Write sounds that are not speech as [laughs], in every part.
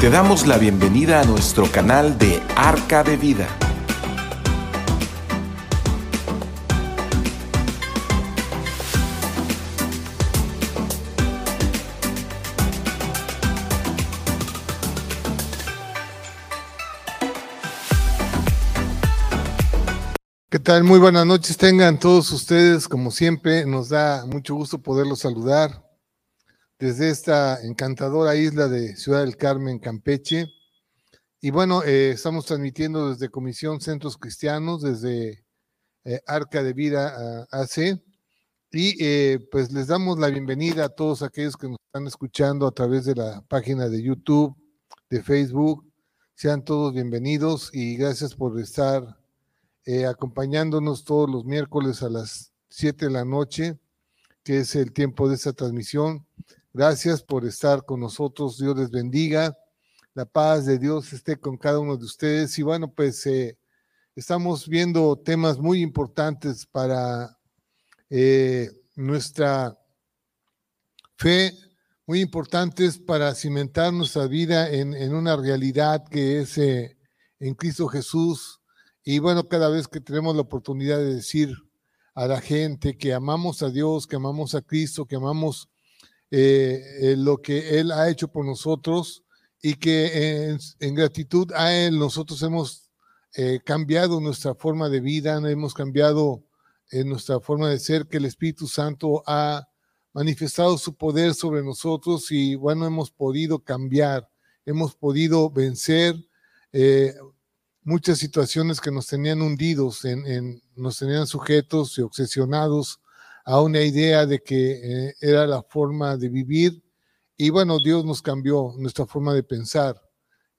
Te damos la bienvenida a nuestro canal de Arca de Vida. ¿Qué tal? Muy buenas noches tengan todos ustedes. Como siempre, nos da mucho gusto poderlos saludar desde esta encantadora isla de Ciudad del Carmen, Campeche. Y bueno, eh, estamos transmitiendo desde Comisión Centros Cristianos, desde eh, Arca de Vida AC. Y eh, pues les damos la bienvenida a todos aquellos que nos están escuchando a través de la página de YouTube, de Facebook. Sean todos bienvenidos y gracias por estar acompañándonos todos los miércoles a las 7 de la noche, que es el tiempo de esta transmisión. Gracias por estar con nosotros. Dios les bendiga. La paz de Dios esté con cada uno de ustedes. Y bueno, pues eh, estamos viendo temas muy importantes para eh, nuestra fe, muy importantes para cimentar nuestra vida en, una realidad que es eh, en Cristo Jesús. Y bueno, cada vez que tenemos la oportunidad de decir a la gente que amamos a Dios, que amamos a Cristo, que amamos eh, eh, lo que Él ha hecho por nosotros y que en, gratitud a Él nosotros hemos eh, cambiado nuestra forma de vida, hemos cambiado nuestra forma de ser, que el Espíritu Santo ha manifestado su poder sobre nosotros y bueno, hemos podido cambiar, hemos podido vencer muchas situaciones que nos tenían hundidos, en, nos tenían sujetos y obsesionados a una idea de que eh, era la forma de vivir. Y bueno, Dios nos cambió nuestra forma de pensar.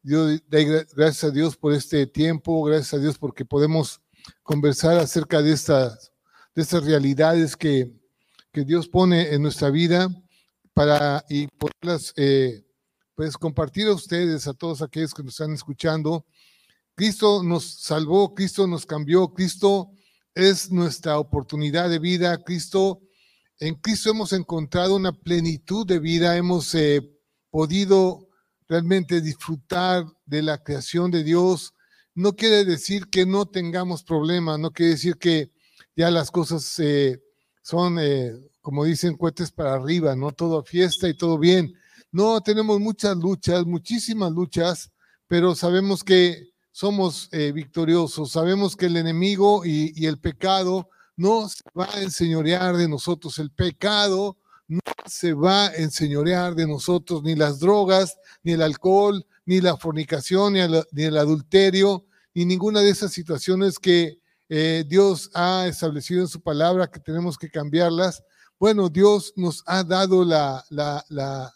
Dios, gracias a Dios por este tiempo, gracias a Dios porque podemos conversar acerca de estas, de estas realidades que, que Dios pone en nuestra vida para y poderlas eh, pues compartir a ustedes, a todos aquellos que nos están escuchando. Cristo nos salvó, Cristo nos cambió, Cristo es nuestra oportunidad de vida. Cristo, en Cristo hemos encontrado una plenitud de vida, hemos eh, podido realmente disfrutar de la creación de Dios. No quiere decir que no tengamos problemas, no quiere decir que ya las cosas eh, son, eh, como dicen, cohetes para arriba, no todo fiesta y todo bien. No, tenemos muchas luchas, muchísimas luchas, pero sabemos que somos eh, victoriosos. Sabemos que el enemigo y, el pecado no se va a enseñorear de nosotros. El pecado no se va a enseñorear de nosotros, ni las drogas, ni el alcohol, ni la fornicación, ni el, adulterio, ni ninguna de esas situaciones que eh, Dios ha establecido en su palabra que tenemos que cambiarlas. Bueno, Dios nos ha dado la, la, la,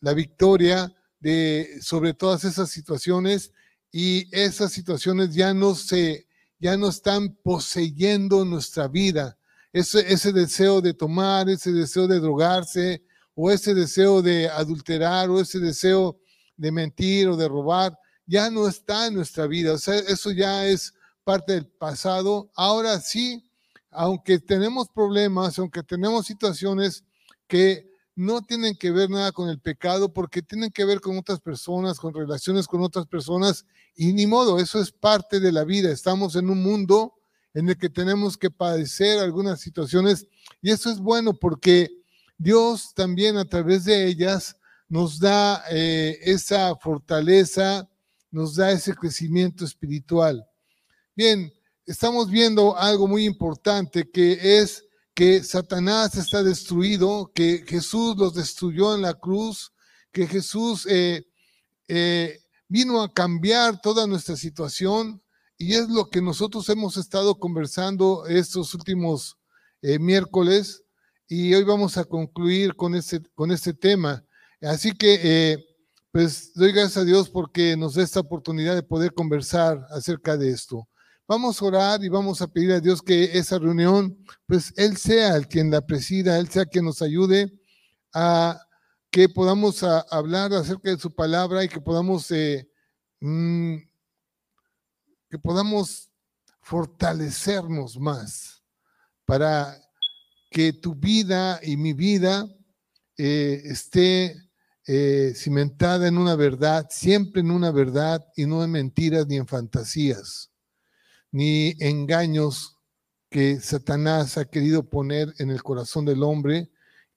la victoria de, sobre todas esas situaciones y esas situaciones ya no se, ya no están poseyendo nuestra vida. Ese, ese deseo de tomar, ese deseo de drogarse, o ese deseo de adulterar, o ese deseo de mentir o de robar, ya no está en nuestra vida. O sea, eso ya es parte del pasado. Ahora sí, aunque tenemos problemas, aunque tenemos situaciones que no tienen que ver nada con el pecado porque tienen que ver con otras personas, con relaciones con otras personas y ni modo, eso es parte de la vida. Estamos en un mundo en el que tenemos que padecer algunas situaciones y eso es bueno porque Dios también a través de ellas nos da eh, esa fortaleza, nos da ese crecimiento espiritual. Bien, estamos viendo algo muy importante que es que Satanás está destruido, que Jesús los destruyó en la cruz, que Jesús eh, eh, vino a cambiar toda nuestra situación y es lo que nosotros hemos estado conversando estos últimos eh, miércoles y hoy vamos a concluir con este, con este tema. Así que, pues, doy gracias a Dios porque nos da esta oportunidad de poder conversar acerca de esto. Vamos a orar y vamos a pedir a Dios que esa reunión, pues Él sea el quien la presida, Él sea quien nos ayude a que podamos hablar acerca de su palabra y que podamos, eh, mm, que podamos fortalecernos más para que tu vida y mi vida eh, esté eh, cimentada en una verdad, siempre en una verdad y no en mentiras ni en fantasías, ni engaños que Satanás ha querido poner en el corazón del hombre,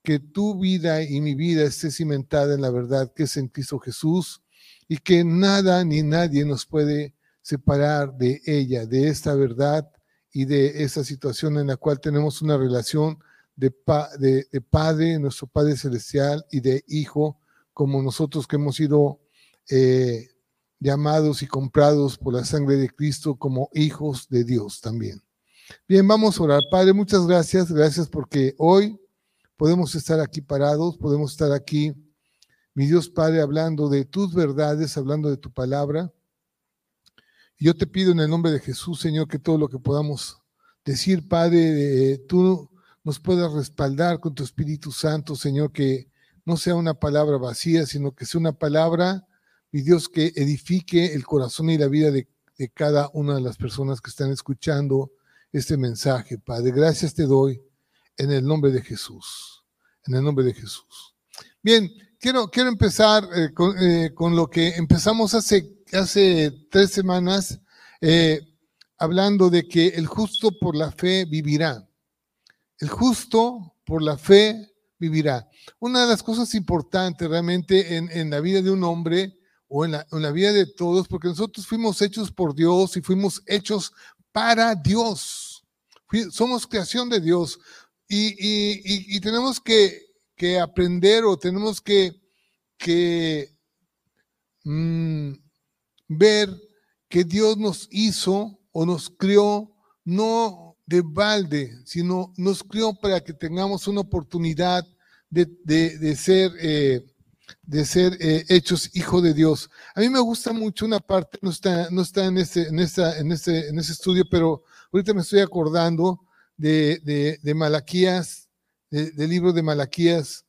que tu vida y mi vida esté cimentada en la verdad que es en Cristo Jesús y que nada ni nadie nos puede separar de ella, de esta verdad y de esa situación en la cual tenemos una relación de, de, Padre, nuestro Padre Celestial, y de Hijo, como nosotros que hemos sido eh, llamados y comprados por la sangre de Cristo como hijos de Dios también. Bien, vamos a orar. Padre, muchas gracias. Gracias porque hoy podemos estar aquí parados, podemos estar aquí, mi Dios Padre, hablando de tus verdades, hablando de tu palabra. Yo te pido en el nombre de Jesús, Señor, que todo lo que podamos decir, Padre, tú nos puedas respaldar con tu Espíritu Santo, Señor, que no sea una palabra vacía, sino que sea una palabra, mi Dios, que edifique el corazón y la vida de, de cada una de las personas que están escuchando este mensaje, Padre. Gracias te doy en el nombre de Jesús. En el nombre de Jesús. Bien, quiero, quiero empezar eh, eh, con, lo que empezamos hace, hace tres semanas, eh, hablando de que el justo por la fe vivirá. El justo por la fe vivirá. Una de las cosas importantes realmente en, la vida de un hombre o en la, vida de todos, porque nosotros fuimos hechos por Dios y fuimos hechos para Dios. Somos creación de Dios y, tenemos que, aprender o tenemos que, mm, ver que Dios nos hizo o nos crió no de balde, sino nos crió para que tengamos una oportunidad de ser eh, eh, hechos hijo de Dios. A mí me gusta mucho una parte, no está, no está en, ese, en, esa, en, ese, en ese estudio, pero ahorita me estoy acordando de, de, Malaquías, del libro de Malaquías,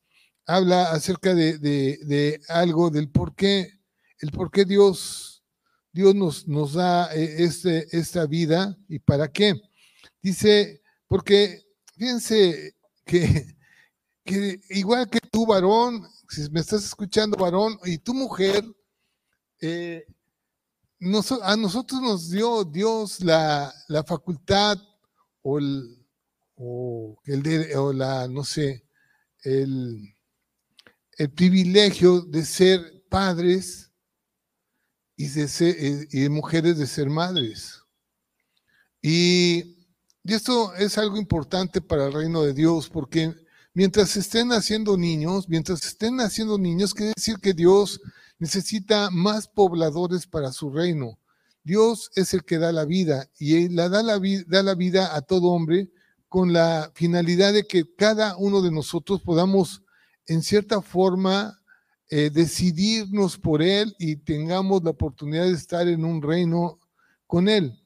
habla acerca de, algo, del por qué, el por qué Dios, Dios nos, nos da eh, este, esta vida y para qué. Dice, porque fíjense que, que igual que tú, varón, si me estás escuchando, varón, y tu mujer, eh, a nosotros nos dio Dios la, facultad o el, o, el o la, no sé, el, el, privilegio de ser padres y de, ser, eh, y de mujeres de ser madres. Y esto es algo importante para el reino de Dios, porque mientras estén naciendo niños, mientras estén naciendo niños, quiere decir que Dios necesita más pobladores para su reino. Dios es el que da la vida y él la da, la, da la vida a todo hombre con la finalidad de que cada uno de nosotros podamos en cierta forma eh, decidirnos por Él y tengamos la oportunidad de estar en un reino con Él.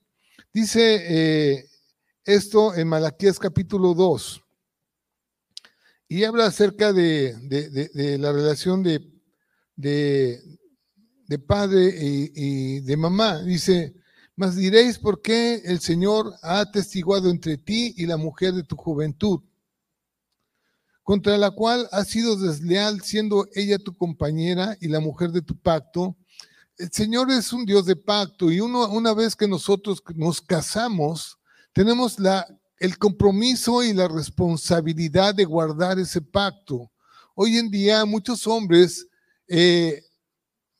Dice eh, esto en Malaquías capítulo 2 y habla acerca de, la relación de, padre y, de mamá. Dice, mas diréis por qué el Señor ha atestiguado entre ti y la mujer de tu juventud, contra la cual has sido desleal siendo ella tu compañera y la mujer de tu pacto. El Señor es un Dios de pacto y una vez que nosotros nos casamos, tenemos la, el compromiso y la responsabilidad de guardar ese pacto. Hoy en día muchos hombres eh,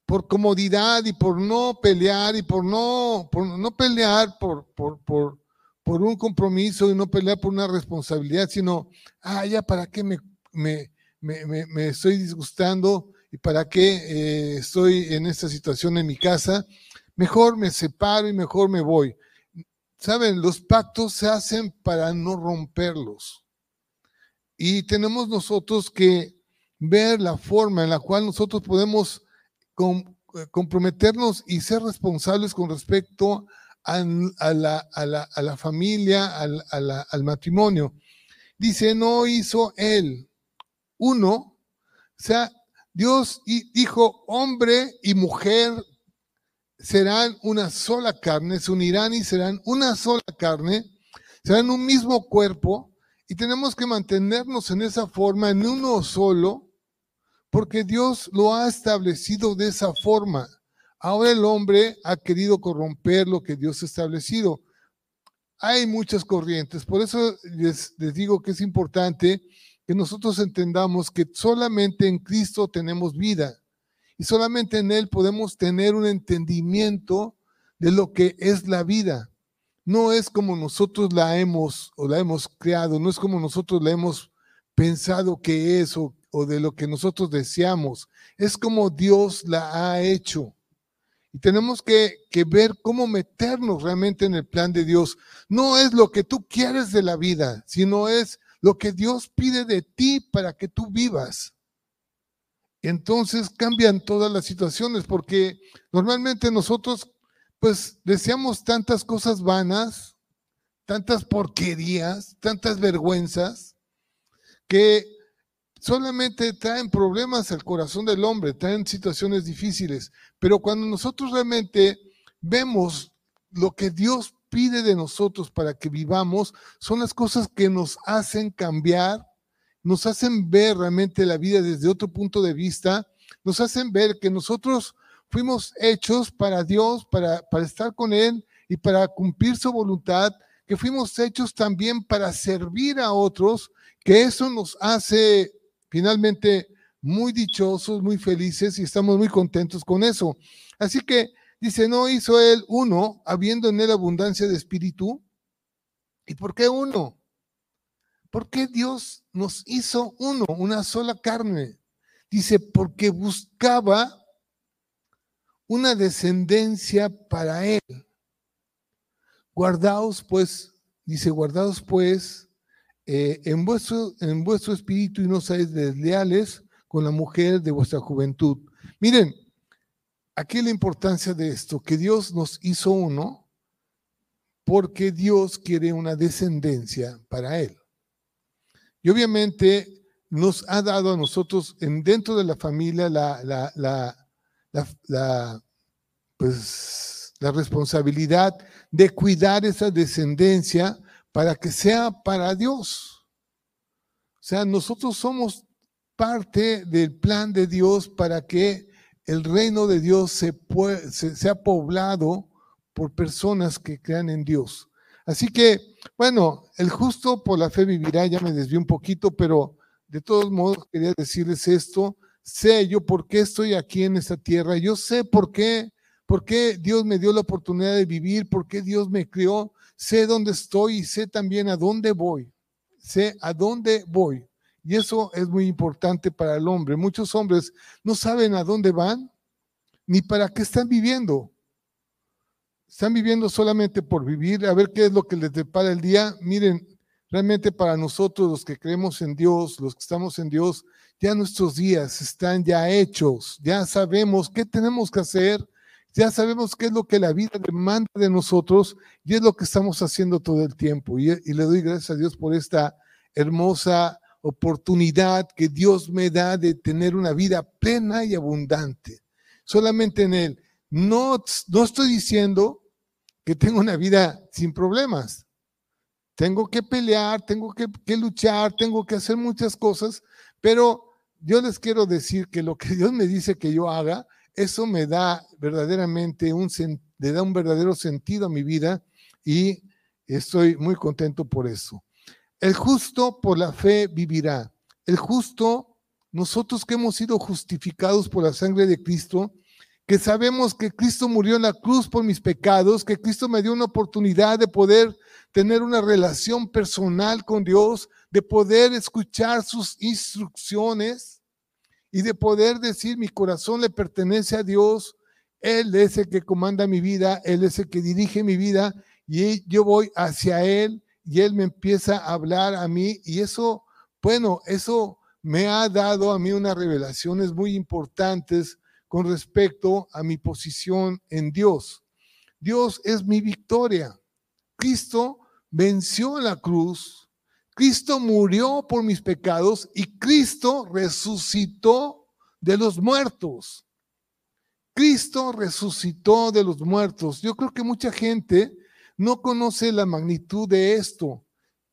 por comodidad y por no pelear y por no, no pelear por, por, por, por, un compromiso y no pelear por una responsabilidad, sino, ah, ya para qué me, me, me, me estoy disgustando y para qué eh, estoy en esta situación en mi casa, mejor me separo y mejor me voy. Saben, los pactos se hacen para no romperlos. Y tenemos nosotros que ver la forma en la cual nosotros podemos eh, comprometernos y ser responsables con respecto a, la, familia, al, matrimonio. Dice, no hizo él uno, o sea, Dios dijo, hombre y mujer serán una sola carne, se unirán y serán una sola carne, serán un mismo cuerpo, y tenemos que mantenernos en esa forma, en uno solo, porque Dios lo ha establecido de esa forma. Ahora el hombre ha querido corromper lo que Dios ha establecido. Hay muchas corrientes, por eso les, digo que es importante que nosotros entendamos que solamente en Cristo tenemos vida y solamente en Él podemos tener un entendimiento de lo que es la vida. No es como nosotros la hemos o la hemos creado, no es como nosotros la hemos pensado que es o, de lo que nosotros deseamos, es como Dios la ha hecho. Y tenemos que, ver cómo meternos realmente en el plan de Dios. No es lo que tú quieres de la vida, sino es lo que Dios pide de ti para que tú vivas. Entonces cambian todas las situaciones porque normalmente nosotros pues deseamos tantas cosas vanas, tantas porquerías, tantas vergüenzas, que solamente traen problemas al corazón del hombre, traen situaciones difíciles. Pero cuando nosotros realmente vemos lo que Dios pide de nosotros para que vivamos, son las cosas que nos hacen cambiar, nos hacen ver realmente la vida desde otro punto de vista, nos hacen ver que nosotros fuimos hechos para Dios, para, para estar con Él y para cumplir su voluntad, que fuimos hechos también para servir a otros, que eso nos hace finalmente muy dichosos, muy felices y estamos muy contentos con eso. Así que dice, no hizo él uno, habiendo en él abundancia de espíritu. ¿Y por qué uno? ¿Por qué Dios nos hizo uno, una sola carne? Dice, porque buscaba una descendencia para él. Guardaos pues, dice, guardaos pues eh, en, vuestro, en vuestro espíritu y no seáis desleales con la mujer de vuestra juventud. Miren, aquí la importancia de esto, que Dios nos hizo uno porque Dios quiere una descendencia para él. Y obviamente nos ha dado a nosotros en, dentro de la familia la, la, la, pues, la responsabilidad de cuidar esa descendencia para que sea para Dios. O sea, nosotros somos parte del plan de Dios para que el reino de Dios se, se sea poblado por personas que crean en Dios. Así que, bueno, el justo por la fe vivirá, ya me desvié un poquito, pero de todos modos quería decirles esto, sé yo por qué estoy aquí en esta tierra, yo sé por qué, por qué Dios me dio la oportunidad de vivir, por qué Dios me crió, sé dónde estoy y sé también a dónde voy, sé a dónde voy. Y eso es muy importante para el hombre. Muchos hombres no saben a dónde van ni para qué están viviendo. Están viviendo solamente por vivir, a ver qué es lo que les depara el día. Miren, realmente para nosotros los que creemos en Dios, los que estamos en Dios, ya nuestros días están ya hechos, ya sabemos qué tenemos que hacer, ya sabemos qué es lo que la vida demanda de nosotros y es lo que estamos haciendo todo el tiempo. Y, y le doy gracias a Dios por esta hermosa oportunidad que Dios me da de tener una vida plena y abundante. Solamente en Él. No, no estoy diciendo que tengo una vida sin problemas. Tengo que pelear, tengo que, luchar, tengo que hacer muchas cosas, pero yo les quiero decir que lo que [laughs] Dios me dice que yo haga, eso me da verdaderamente un, le da un verdadero sentido a mi vida y estoy muy contento por eso. El justo por la fe vivirá. El justo, nosotros que hemos sido justificados por la sangre de Cristo, que sabemos que Cristo murió en la cruz por mis pecados, que Cristo me dio una oportunidad de poder tener una relación personal con Dios, de poder escuchar sus instrucciones y de poder decir mi corazón le pertenece a Dios, Él es el que comanda mi vida, Él es el que dirige mi vida y yo voy hacia Él y Él me empieza a hablar a mí y eso, bueno, eso me ha dado a mí unas revelaciones muy importantes con respecto a mi posición en Dios. Dios es mi victoria. Cristo venció en la cruz, Cristo murió por mis pecados y Cristo resucitó de los muertos. Cristo resucitó de los muertos. Yo creo que mucha gente no conoce la magnitud de esto.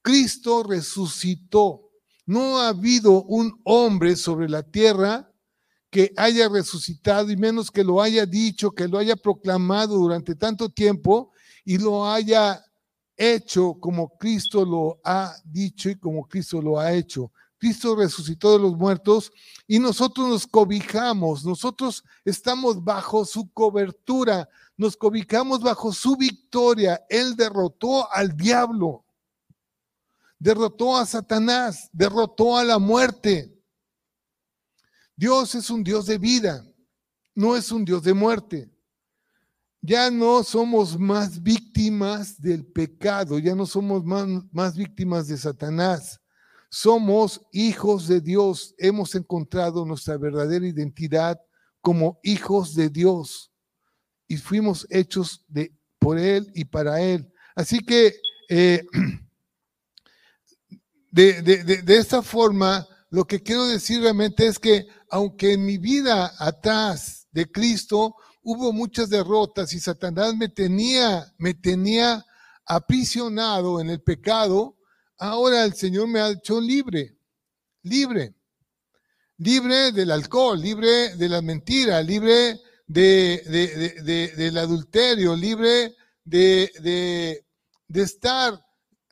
Cristo resucitó. No ha habido un hombre sobre la tierra que haya resucitado y menos que lo haya dicho, que lo haya proclamado durante tanto tiempo y lo haya hecho como Cristo lo ha dicho y como Cristo lo ha hecho. Cristo resucitó de los muertos y nosotros nos cobijamos, nosotros estamos bajo su cobertura, nos cobijamos bajo su victoria. Él derrotó al diablo, derrotó a Satanás, derrotó a la muerte. Dios es un Dios de vida, no es un Dios de muerte. Ya no somos más víctimas del pecado, ya no somos más, víctimas de Satanás. Somos hijos de Dios. Hemos encontrado nuestra verdadera identidad como hijos de Dios y fuimos hechos de, por Él y para Él. Así que eh, [clears throat] de, esta forma, lo que quiero decir realmente es que aunque en mi vida atrás de Cristo hubo muchas derrotas y Satanás me tenía, me tenía aprisionado en el pecado, ahora el Señor me ha hecho libre, libre, libre del alcohol, libre de la mentira, libre de, del adulterio, libre de, estar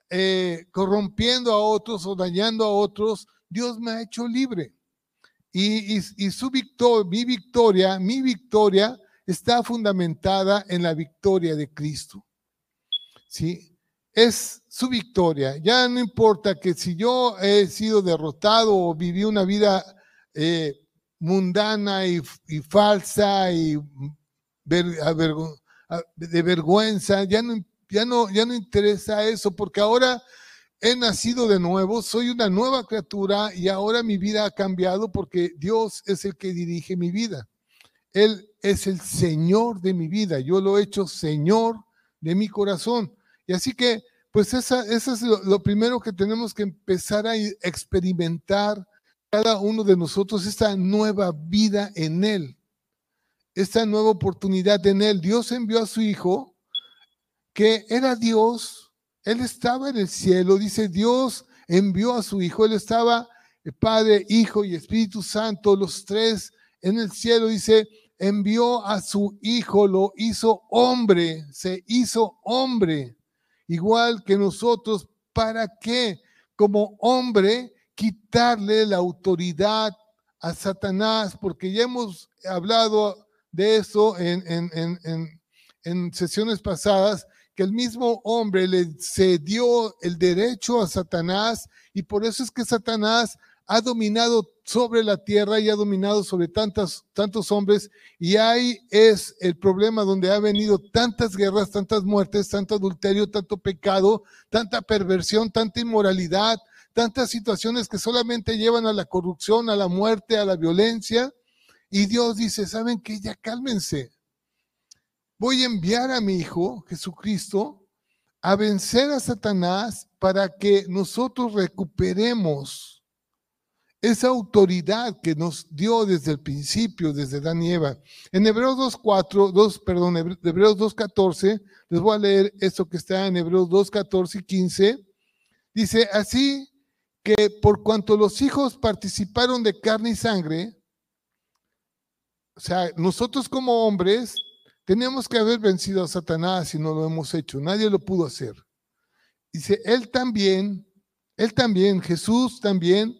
eh, corrompiendo a otros o dañando a otros, Dios me ha hecho libre. Y, su victoria, mi victoria, mi victoria está fundamentada en la victoria de Cristo. ¿Sí? Es su victoria. Ya no importa que si yo he sido derrotado o viví una vida eh, mundana y, falsa y de vergüenza, ya no, ya, no, ya no interesa eso, porque ahora he nacido de nuevo, soy una nueva criatura y ahora mi vida ha cambiado porque Dios es el que dirige mi vida. Él es el Señor de mi vida, yo lo he hecho Señor de mi corazón. Y así que, pues esa, eso es lo primero que tenemos que empezar a experimentar cada uno de nosotros esta nueva vida en Él, esta nueva oportunidad en Él. Dios envió a su Hijo, que era Dios, Él estaba en el cielo, dice Dios envió a su Hijo, Él estaba, el Padre, Hijo y Espíritu Santo, los tres en el cielo, dice, envió a su Hijo, lo hizo hombre, se hizo hombre, igual que nosotros, ¿para qué? Como hombre quitarle la autoridad a Satanás, porque ya hemos hablado de eso en, en, sesiones pasadas, que el mismo hombre le cedió el derecho a Satanás y por eso es que Satanás ha dominado sobre la tierra y ha dominado sobre tantas, tantos hombres y ahí es el problema donde ha venido tantas guerras, tantas muertes, tanto adulterio, tanto pecado, tanta perversión, tanta inmoralidad, tantas situaciones que solamente llevan a la corrupción, a la muerte, a la violencia. Y Dios dice, ¿saben qué? Ya cálmense. Voy a enviar a mi Hijo Jesucristo a vencer a Satanás para que nosotros recuperemos esa autoridad que nos dio desde el principio, desde Dan y Eva. En Hebreos 2.4, 2, perdón, Hebreos 2.14, les voy a leer esto que está en Hebreos 2.14 y 15. Dice, así que por cuanto los hijos participaron de carne y sangre, o sea, nosotros como hombres teníamos que haber vencido a Satanás y no lo hemos hecho, nadie lo pudo hacer. Dice, él también, él también, Jesús también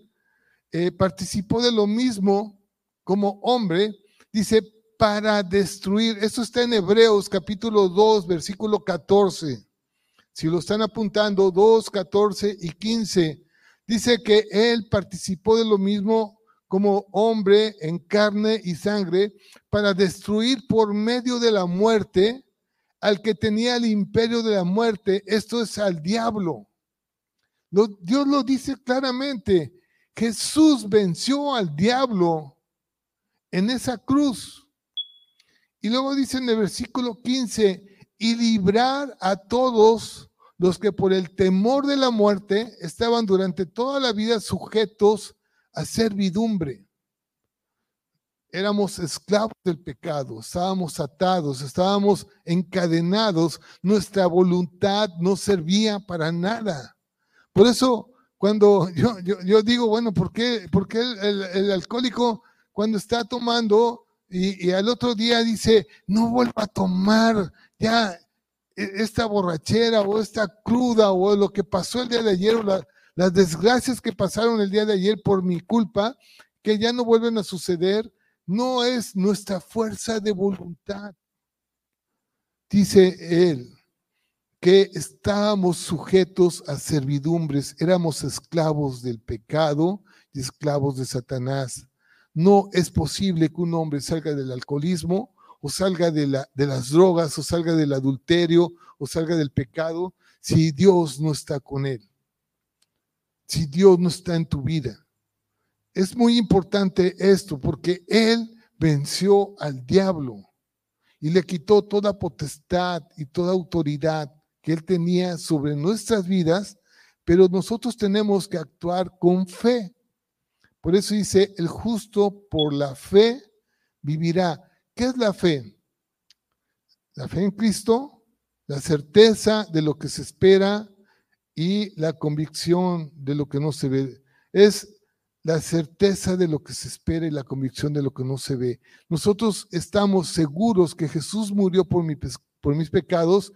eh, participó de lo mismo como hombre, dice, para destruir, esto está en Hebreos capítulo 2, versículo 14. Si lo están apuntando, 2, 14 y 15 Dice que él participó de lo mismo como hombre en carne y sangre para destruir por medio de la muerte al que tenía el imperio de la muerte, esto es al diablo. Dios lo dice claramente, Jesús venció al diablo en esa cruz. Y luego dice en el versículo 15, y librar a todos los que por el temor de la muerte estaban durante toda la vida sujetos a servidumbre. Éramos esclavos del pecado, estábamos atados, estábamos encadenados, nuestra voluntad no servía para nada. Por eso, cuando [laughs] yo, yo, digo, bueno, ¿por qué, el, alcohólico cuando está tomando y, al otro día dice, no vuelva a tomar ya e, esta borrachera o esta cruda o lo que pasó el día de ayer o las desgracias que pasaron el día de ayer por mi culpa, que ya no vuelven a suceder, no es nuestra fuerza de voluntad. Dice él que estábamos sujetos a servidumbres, éramos esclavos del pecado y esclavos de Satanás. No es posible que un hombre salga del alcoholismo o salga de, de las drogas o salga del adulterio o salga del pecado si Dios no está con él, si Dios no está en tu vida. Es muy importante esto porque Él venció al diablo y le quitó toda potestad y toda autoridad que Él tenía sobre nuestras vidas, pero nosotros tenemos que actuar con fe. Por eso dice, el justo por la fe vivirá. ¿Qué es la fe? La fe en Cristo, la certeza de lo que se espera y la convicción de lo que no se ve. Es la certeza de lo que se espera y la convicción de lo que no se ve. Nosotros estamos seguros que Jesús murió por, por mis pecados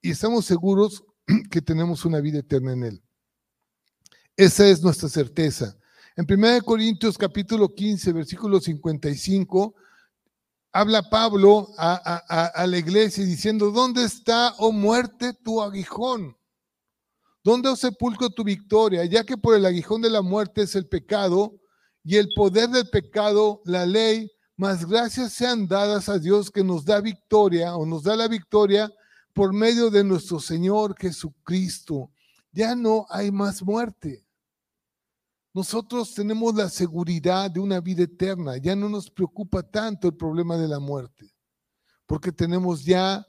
y estamos seguros [clears throat] que tenemos una vida eterna en Él. Esa es nuestra certeza. En 1 Corintios capítulo 15, versículo 55, habla Pablo a, a la iglesia diciendo, ¿dónde está, oh muerte, tu aguijón? ¿Dónde, os sepulcro, tu victoria? Ya que por el aguijón de la muerte es el pecado y el poder del pecado, la ley, más gracias sean dadas a Dios que nos da victoria o nos da la victoria por medio de nuestro Señor Jesucristo. Ya no hay más muerte. Nosotros tenemos la seguridad de una vida eterna. Ya no nos preocupa tanto el problema de la muerte, porque tenemos ya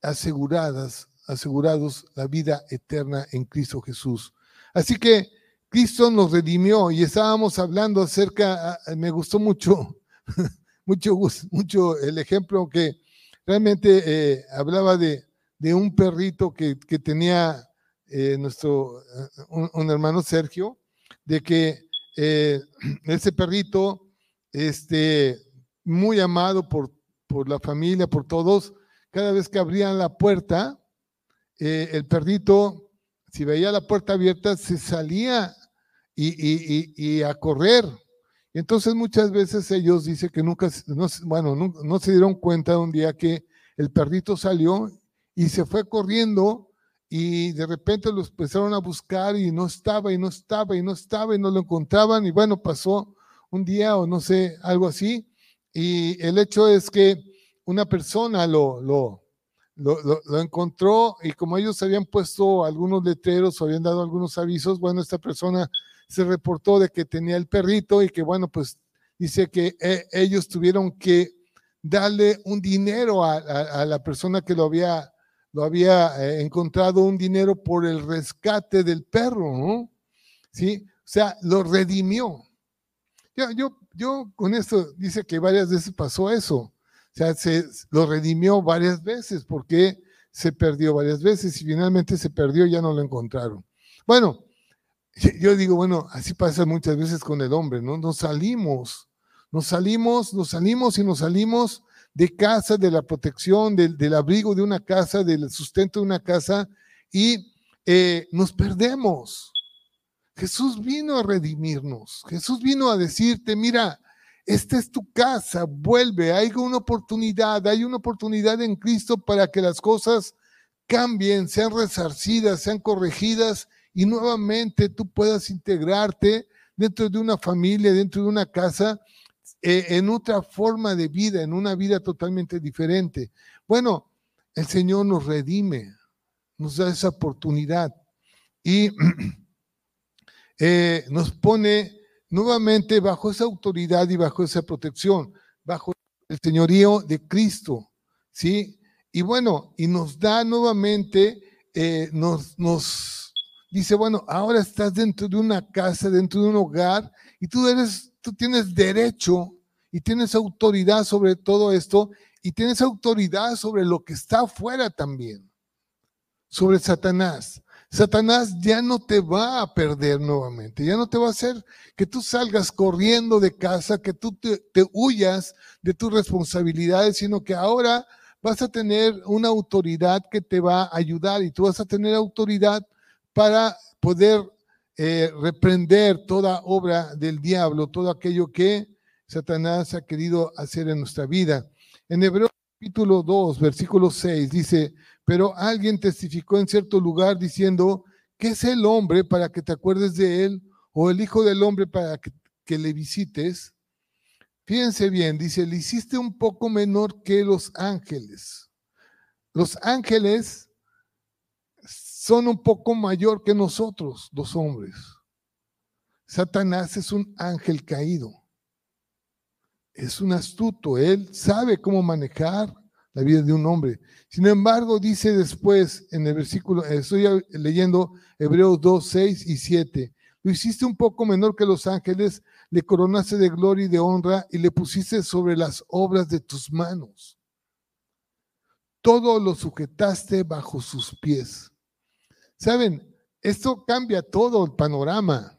aseguradas asegurados la vida eterna en Cristo Jesús. Así que Cristo nos redimió y estábamos hablando acerca, ah, me gustó mucho, [laughs] mucho, mucho el ejemplo que realmente eh, hablaba de, un perrito que, tenía eh, nuestro, eh, un, hermano Sergio, de que [clears throat] ese perrito, este, muy amado por, por la familia, por todos, cada vez que abrían la puerta, eh, el perrito, si veía la puerta abierta, se salía y, a correr. Entonces muchas veces ellos dicen que nunca, no, bueno, no, se dieron cuenta un día que el perrito salió y se fue corriendo y de repente lo empezaron a buscar y no estaba y no estaba y no estaba y no lo encontraban y bueno, pasó un día o no sé, algo así. Y el hecho es que una persona lo, lo, encontró y como ellos habían puesto algunos letreros o habían dado algunos avisos, bueno, esta persona se reportó de que tenía el perrito y que bueno, pues dice que eh, ellos tuvieron que darle un dinero a, la persona que lo había, lo había eh, encontrado, un dinero por el rescate del perro, ¿no? ¿Sí? O sea, lo redimió. Yo, yo, yo con esto dice que varias veces pasó eso. Sea, se lo redimió varias veces porque se perdió varias veces y finalmente se perdió ya no lo encontraron. Bueno, yo digo, bueno, así pasa muchas veces con el hombre, ¿no? Nos salimos, nos salimos, nos salimos y nos salimos de casa, de la protección, del, abrigo de una casa, del sustento de una casa y eh, nos perdemos. Jesús vino a redimirnos, Jesús vino a decirte, mira, esta es tu casa, vuelve, hay una oportunidad, hay una oportunidad en Cristo para que las cosas cambien, sean resarcidas, sean corregidas y nuevamente tú puedas integrarte dentro de una familia, dentro de una casa, eh, en otra forma de vida, en una vida totalmente diferente. Bueno, el Señor nos redime, nos da esa oportunidad y [clears throat] eh, nos pone nuevamente bajo esa autoridad y bajo esa protección, bajo el señorío de Cristo, ¿sí? Y bueno, y nos da nuevamente, eh, nos, nos dice, bueno, ahora estás dentro de una casa, dentro de un hogar, y tú eres, tú tienes derecho y tienes autoridad sobre todo esto, y tienes autoridad sobre lo que está afuera también, sobre Satanás. Satanás ya no te va a perder nuevamente, ya no te va a hacer que tú salgas corriendo de casa, que tú te, huyas de tus responsabilidades, sino que ahora vas a tener una autoridad que te va a ayudar y tú vas a tener autoridad para poder eh, reprender toda obra del diablo, todo aquello que Satanás ha querido hacer en nuestra vida. En Hebreos capítulo 2, versículo 6 dice, pero alguien testificó en cierto lugar diciendo, ¿qué es el hombre para que te acuerdes de él? ¿O el hijo del hombre para que, que le visites? Fíjense bien, dice, le hiciste un poco menor que los ángeles. Los ángeles son un poco mayor que nosotros, los hombres. Satanás es un ángel caído. Es un astuto. Él sabe cómo manejar la vida de un hombre. Sin embargo, dice después en el versículo, estoy leyendo Hebreos 2, 6 y 7, lo hiciste un poco menor que los ángeles, le coronaste de gloria y de honra y le pusiste sobre las obras de tus manos. Todo lo sujetaste bajo sus pies. Saben, esto cambia todo el panorama.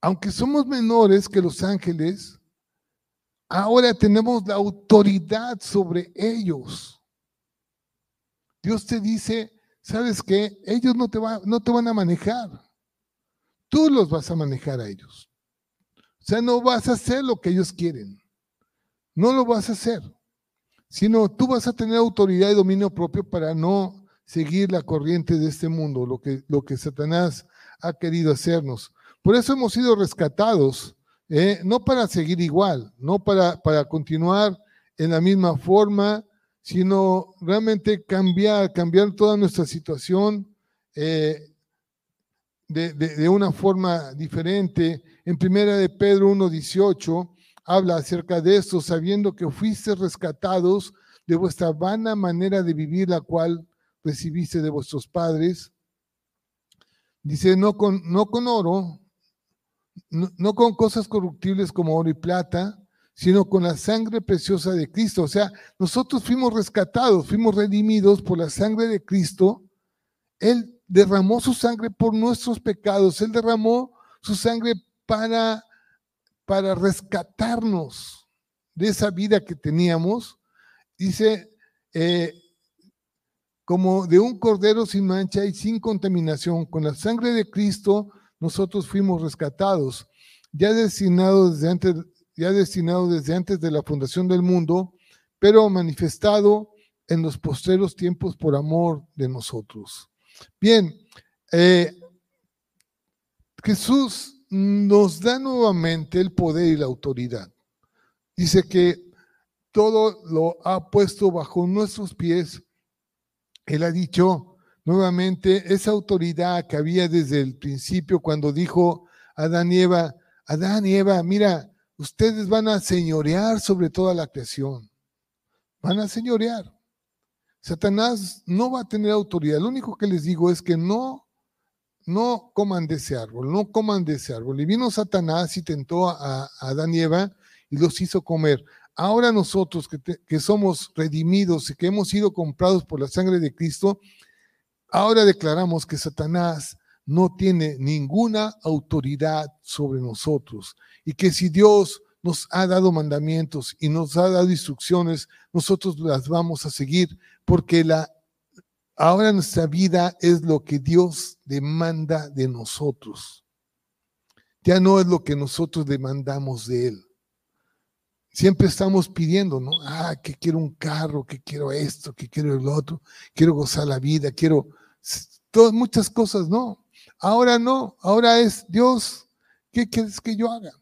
Aunque somos menores que los ángeles, Ahora tenemos la autoridad sobre ellos. Dios te dice, ¿sabes qué? Ellos no te, no te van a manejar. Tú los vas a manejar a ellos. O sea, no vas a hacer lo que ellos quieren. No lo vas a hacer. Sino tú vas a tener autoridad y dominio propio para no seguir la corriente de este mundo, lo que, lo que Satanás ha querido hacernos. Por eso hemos sido rescatados ¿eh? no para seguir igual, no para, para continuar en la misma forma, sino realmente cambiar, cambiar toda nuestra situación eh, de, una forma diferente. En primera de Pedro 1.18 habla acerca de esto, sabiendo que fuiste rescatados de vuestra vana manera de vivir, la cual recibiste de vuestros padres. Dice, no con, no con oro, no, con cosas corruptibles como oro y plata, sino con la sangre preciosa de Cristo. O sea, nosotros fuimos rescatados, fuimos redimidos por la sangre de Cristo. Él derramó su sangre por nuestros pecados. Él derramó su sangre para, para rescatarnos de esa vida que teníamos. Dice, eh, como de un cordero sin mancha y sin contaminación, con la sangre de Cristo nosotros fuimos rescatados, ya destinados desde antes, ya destinado desde antes de la fundación del mundo, pero manifestado en los postreros tiempos por amor de nosotros. Bien, eh, Jesús nos da nuevamente el poder y la autoridad. Dice que todo lo ha puesto bajo nuestros pies. Él ha dicho, nuevamente esa autoridad que había desde el principio cuando dijo a Adán y Eva, Adán y Eva, mira, ustedes van a señorear sobre toda la creación. Van a señorear. Satanás no va a tener autoridad. Lo único que les digo es que no, no coman de ese árbol, no coman de ese árbol. Y vino Satanás y tentó a, Adán y Eva y los hizo comer. Ahora nosotros que, que somos redimidos y que hemos sido comprados por la sangre de Cristo, Ahora declaramos que Satanás no tiene ninguna autoridad sobre nosotros y que si Dios nos ha dado mandamientos y nos ha dado instrucciones, nosotros las vamos a seguir porque la ahora nuestra vida es lo que Dios demanda de nosotros. Ya no es lo que nosotros demandamos de él. Siempre estamos pidiendo, ¿no? Ah, que quiero un carro, que quiero esto, que quiero el otro, quiero gozar la vida, quiero todas, muchas cosas, no. Ahora no, ahora es Dios, ¿qué quieres que yo haga?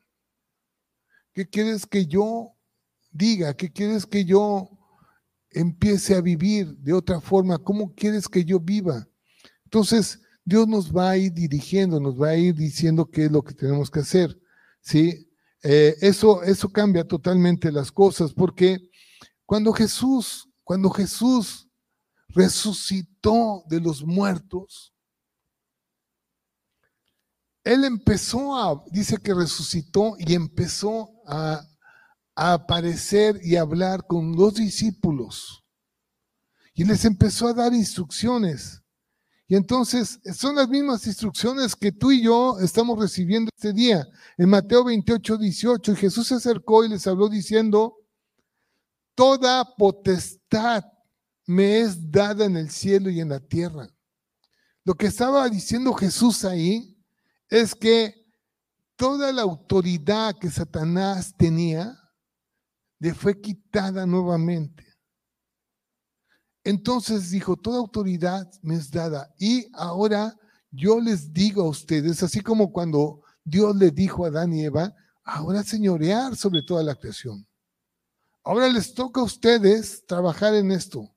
¿Qué quieres que yo diga? ¿Qué quieres que yo empiece a vivir de otra forma? ¿Cómo quieres que yo viva? Entonces, Dios nos va a ir dirigiendo, nos va a ir diciendo qué es lo que tenemos que hacer. ¿sí? Eh, eso, eso cambia totalmente las cosas, porque cuando Jesús, cuando Jesús resucitó de los muertos, él empezó a, dice que resucitó y empezó a, aparecer y hablar con los discípulos. Y les empezó a dar instrucciones. Y entonces son las mismas instrucciones que tú y yo estamos recibiendo este día. En Mateo 28, 18, Jesús se acercó y les habló diciendo, toda potestad me es dada en el cielo y en la tierra. Lo que estaba diciendo Jesús ahí es que toda la autoridad que Satanás tenía le fue quitada nuevamente. Entonces dijo, toda autoridad me es dada. Y ahora yo les digo a ustedes, así como cuando Dios le dijo a Adán y Eva, ahora señorear sobre toda la creación. Ahora les toca a ustedes trabajar en esto.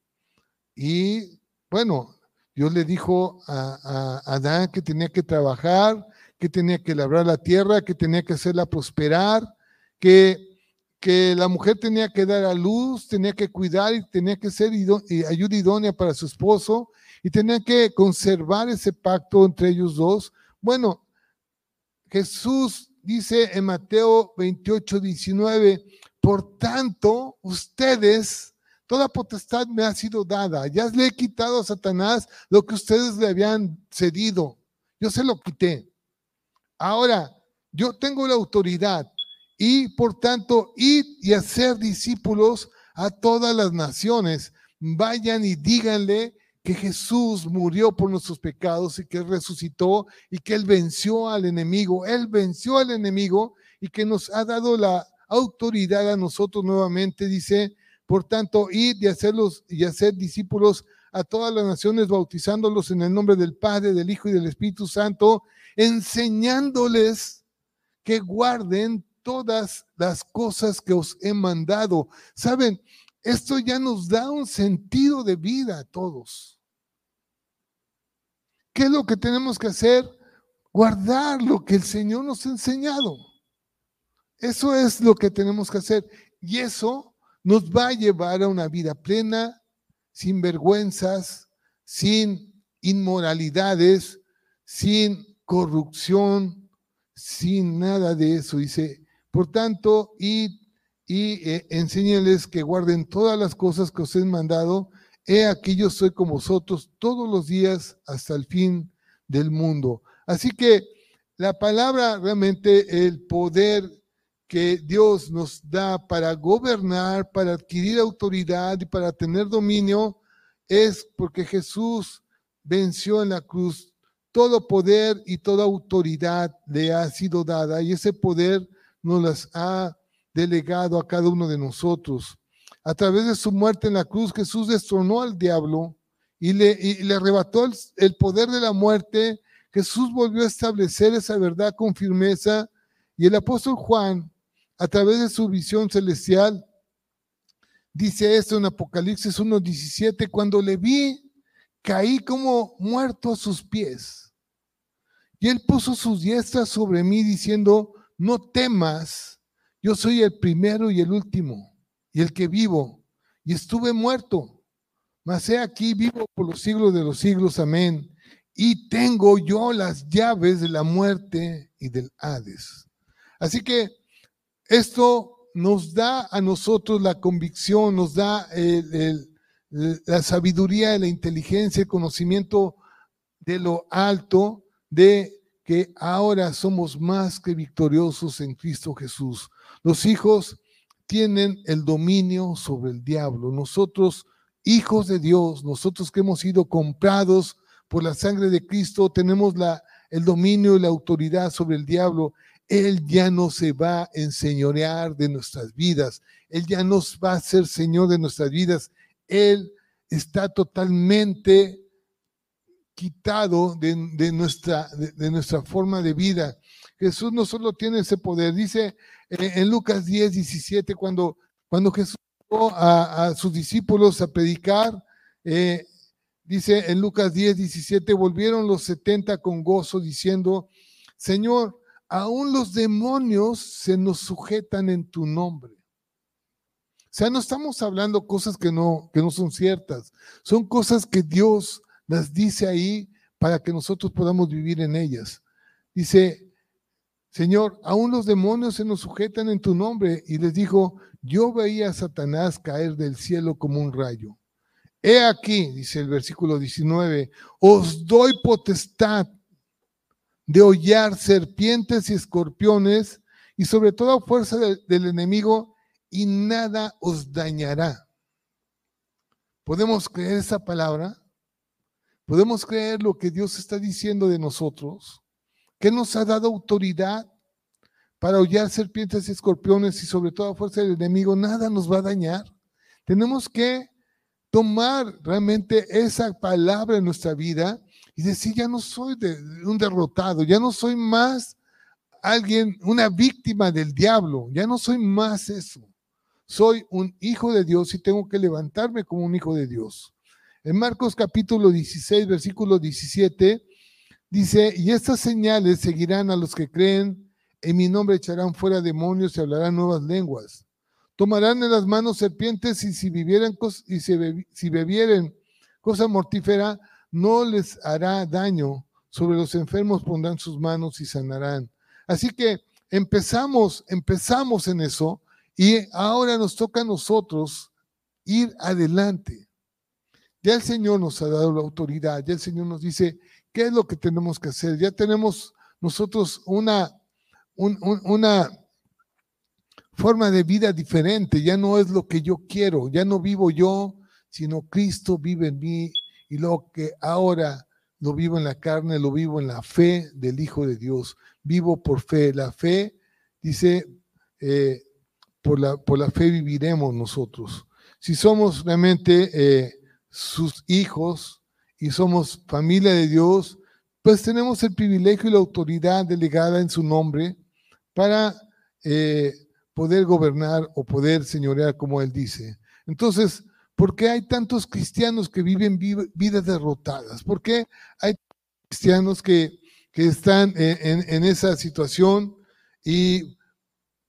Y bueno, Dios le dijo a, a, Adán que tenía que trabajar, que tenía que labrar la tierra, que tenía que hacerla prosperar, que que la mujer tenía que dar a luz, tenía que cuidar y tenía que ser ayuda idónea para su esposo y tenía que conservar ese pacto entre ellos dos. Bueno, Jesús dice en Mateo 28, 19, por tanto, ustedes, toda potestad me ha sido dada, ya le he quitado a Satanás lo que ustedes le habían cedido, yo se lo quité. Ahora, yo tengo la autoridad y por tanto, id y hacer discípulos a todas las naciones. Vayan y díganle que Jesús murió por nuestros pecados y que resucitó y que Él venció al enemigo. Él venció al enemigo y que nos ha dado la autoridad a nosotros nuevamente. Dice, por tanto, id y hacerlos y hacer discípulos a todas las naciones, bautizándolos en el nombre del Padre, del Hijo y del Espíritu Santo, enseñándoles que guarden todas las cosas que os he mandado. Saben, esto ya nos da un sentido de vida a todos. ¿Qué es lo que tenemos que hacer? Guardar lo que el Señor nos ha enseñado. Eso es lo que tenemos que hacer. Y eso nos va a llevar a una vida plena, sin vergüenzas, sin inmoralidades, sin corrupción, sin nada de eso. Dice, por tanto, id y eh, enséñales que guarden todas las cosas que os he mandado. He aquí yo soy con vosotros todos los días hasta el fin del mundo. Así que la palabra realmente, el poder que Dios nos da para gobernar, para adquirir autoridad y para tener dominio, es porque Jesús venció en la cruz. Todo poder y toda autoridad le ha sido dada y ese poder nos las ha delegado a cada uno de nosotros. A través de su muerte en la cruz, Jesús destronó al diablo y le, le arrebató el, el poder de la muerte. Jesús volvió a establecer esa verdad con firmeza y el apóstol Juan, a través de su visión celestial, dice esto en Apocalipsis 1.17, cuando le vi, caí como muerto a sus pies. Y él puso sus diestras sobre mí diciendo, no temas, yo soy el primero y el último, y el que vivo, y estuve muerto, mas he aquí vivo por los siglos de los siglos, amén. Y tengo yo las llaves de la muerte y del Hades. Así que esto nos da a nosotros la convicción, nos da la sabiduría, la inteligencia, el conocimiento de lo alto, de que ahora somos más que victoriosos en Cristo Jesús. Los hijos tienen el dominio sobre el diablo. Nosotros, hijos de Dios, nosotros que hemos sido comprados por la sangre de Cristo, tenemos la, el dominio y la autoridad sobre el diablo. Él ya no se va a enseñorear de nuestras vidas. Él ya nos va a ser Señor de nuestras vidas. Él está totalmente quitado de, nuestra, de, nuestra forma de vida. Jesús no solo tiene ese poder, dice eh, en Lucas 10, 17, cuando, cuando Jesús a, a sus discípulos a predicar, eh, dice en Lucas 10, 17, volvieron los 70 con gozo diciendo, Señor, aún los demonios se nos sujetan en tu nombre. O sea, no estamos hablando cosas que no, que no son ciertas, son cosas que Dios las dice ahí para que nosotros podamos vivir en ellas. Dice, Señor, aún los demonios se nos sujetan en tu nombre. Y les dijo, yo veía a Satanás caer del cielo como un rayo. He aquí, dice el versículo 19, os doy potestad de hollar serpientes y escorpiones y sobre toda fuerza del enemigo y nada os dañará. ¿Podemos creer esa palabra? ¿Podemos creer lo que Dios está diciendo de nosotros? Que nos ha dado autoridad para hollar serpientes y escorpiones y sobre toda fuerza del enemigo, nada nos va a dañar. Tenemos que tomar realmente esa palabra en nuestra vida y decir, ya no soy un derrotado, ya no soy más alguien, una víctima del diablo, ya no soy más eso. Soy un hijo de Dios y tengo que levantarme como un hijo de Dios. En Marcos capítulo 16, versículo 17, dice, y estas señales seguirán a los que creen, en mi nombre echarán fuera demonios y hablarán nuevas lenguas. Tomarán en las manos serpientes y si vivieran y si bebieren cosa mortífera, no les hará daño. Sobre los enfermos pondrán sus manos y sanarán. Así que empezamos, empezamos en eso y ahora nos toca a nosotros ir adelante. Ya el Señor nos ha dado la autoridad, ya el Señor nos dice qué es lo que tenemos que hacer. Ya tenemos nosotros una, una forma de vida diferente, ya no es lo que yo quiero, ya no vivo yo, sino Cristo vive en mí y lo que ahora lo vivo en la carne, lo vivo en la fe del Hijo de Dios. Vivo por fe. La fe, dice, eh, por, la, por la fe viviremos nosotros. Si somos realmente eh, sus hijos y somos familia de Dios, pues tenemos el privilegio y la autoridad delegada en su nombre para eh, poder gobernar o poder señorear como Él dice. Entonces, ¿Por qué hay tantos cristianos que viven vidas derrotadas? ¿Por qué hay cristianos que, están en, esa situación? Y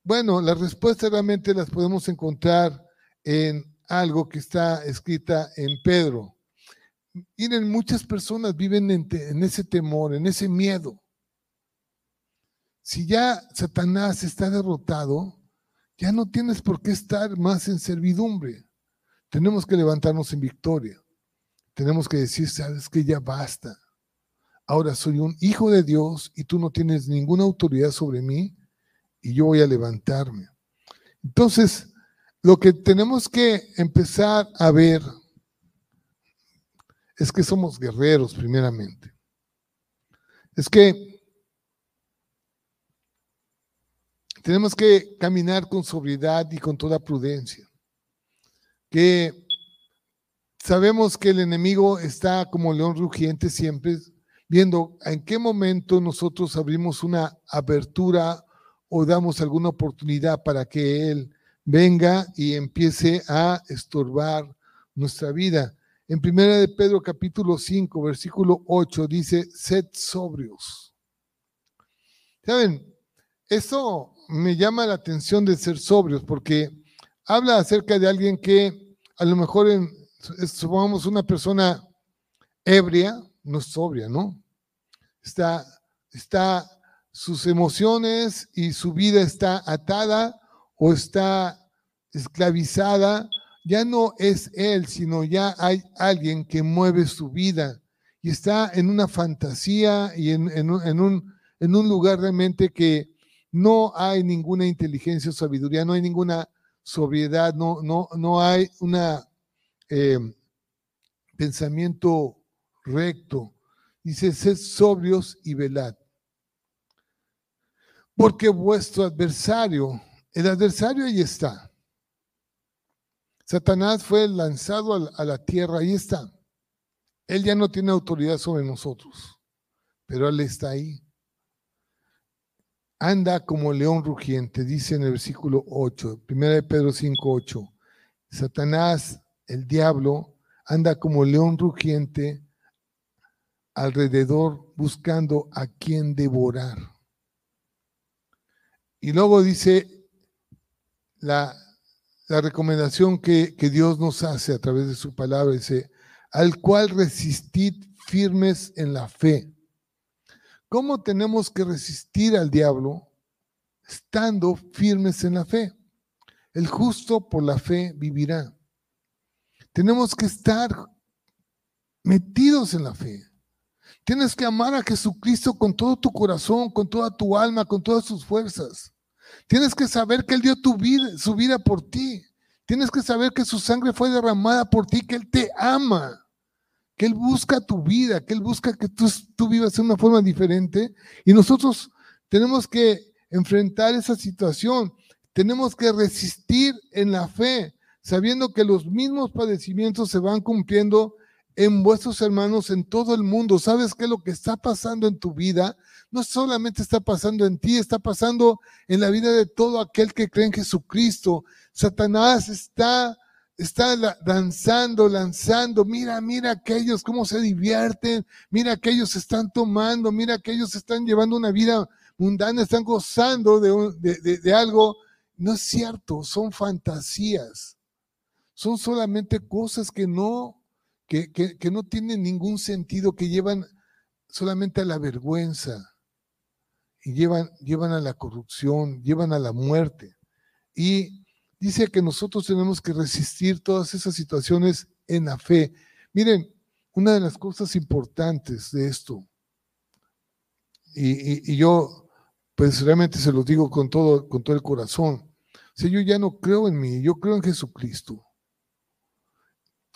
bueno, las respuestas realmente las podemos encontrar en algo que está escrita en Pedro. Miren, muchas personas viven en, en, ese temor, en ese miedo. Si ya Satanás está derrotado, ya no tienes por qué estar más en servidumbre. Tenemos que levantarnos en victoria. Tenemos que decir, sabes que ya basta. Ahora soy un hijo de Dios y tú no tienes ninguna autoridad sobre mí y yo voy a levantarme. Entonces, lo que tenemos que empezar a ver es que somos guerreros primeramente. Es que tenemos que caminar con sobriedad y con toda prudencia que sabemos que el enemigo está como león rugiente siempre, viendo en qué momento nosotros abrimos una apertura o damos alguna oportunidad para que él venga y empiece a estorbar nuestra vida. En primera de Pedro capítulo 5, versículo 8 dice, sed sobrios. ¿Saben? Eso me llama la atención de ser sobrios porque habla acerca de alguien que a lo mejor en, supongamos una persona ebria, no es sobria, ¿no? Está, está, sus emociones y su vida está atada o está esclavizada, ya no es él, sino ya hay alguien que mueve su vida y está en una fantasía y en, un, en un lugar realmente que no hay ninguna inteligencia o sabiduría, no hay ninguna sobriedad, no, no, no hay un eh, pensamiento recto. Dice, sed sobrios y velad. Porque vuestro adversario, el adversario ahí está. Satanás fue lanzado a la tierra, ahí está. Él ya no tiene autoridad sobre nosotros, pero Él está ahí anda como león rugiente, dice en el versículo 8, 1 de Pedro 5, 8. Satanás, el diablo, anda como león rugiente alrededor buscando a quien devorar. Y luego dice la, la recomendación que, que Dios nos hace a través de su palabra, dice, al cual resistid firmes en la fe ¿Cómo tenemos que resistir al diablo? Estando firmes en la fe. El justo por la fe vivirá. tenemos que estar metidos en la fe. Tienes que amar a Jesucristo con todo tu corazón, con toda tu alma, con todas sus fuerzas. Tienes que saber que Él dio tu vida, su vida por ti. Tienes que saber que su sangre fue derramada por ti, que Él te ama, que Él busca tu vida, que Él busca que tú, vivas de una forma diferente. Y nosotros tenemos que enfrentar esa situación. Tenemos que resistir en la fe, sabiendo que los mismos padecimientos se van cumpliendo en vuestros hermanos en todo el mundo. ¿Sabes qué lo que está pasando en tu vida? No solamente está pasando en ti, está pasando en la vida de todo aquel que cree en Jesucristo. Satanás está, está danzando, lanzando. Mira, mira aquellos cómo se divierten. Mira aquellos están tomando. Mira aquellos están llevando una vida mundana, están gozando de, algo. No es cierto, son fantasías. Son solamente cosas que no que, no tienen ningún sentido, que llevan solamente a la vergüenza y llevan, llevan a la corrupción, llevan a la muerte. Y dice que nosotros tenemos que resistir todas esas situaciones en la fe. Miren, una de las cosas importantes de esto, y, yo pues realmente se lo digo con todo, con todo el corazón, si yo ya no creo en mí, yo creo en Jesucristo.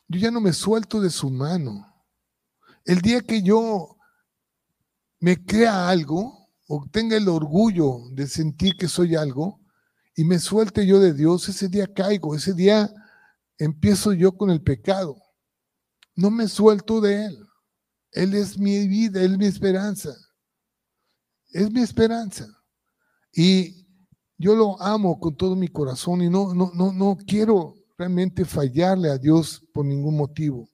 Yo ya no me suelto de su mano. El día que yo me crea algo o tenga el orgullo de sentir que soy algo y me suelte yo de Dios, ese día caigo, ese día empiezo yo con el pecado. No me suelto de Él. Él es mi vida, Él es mi esperanza. Es mi esperanza. Y yo lo amo con todo mi corazón y no, no, no, no quiero realmente fallarle a Dios por ningún motivo.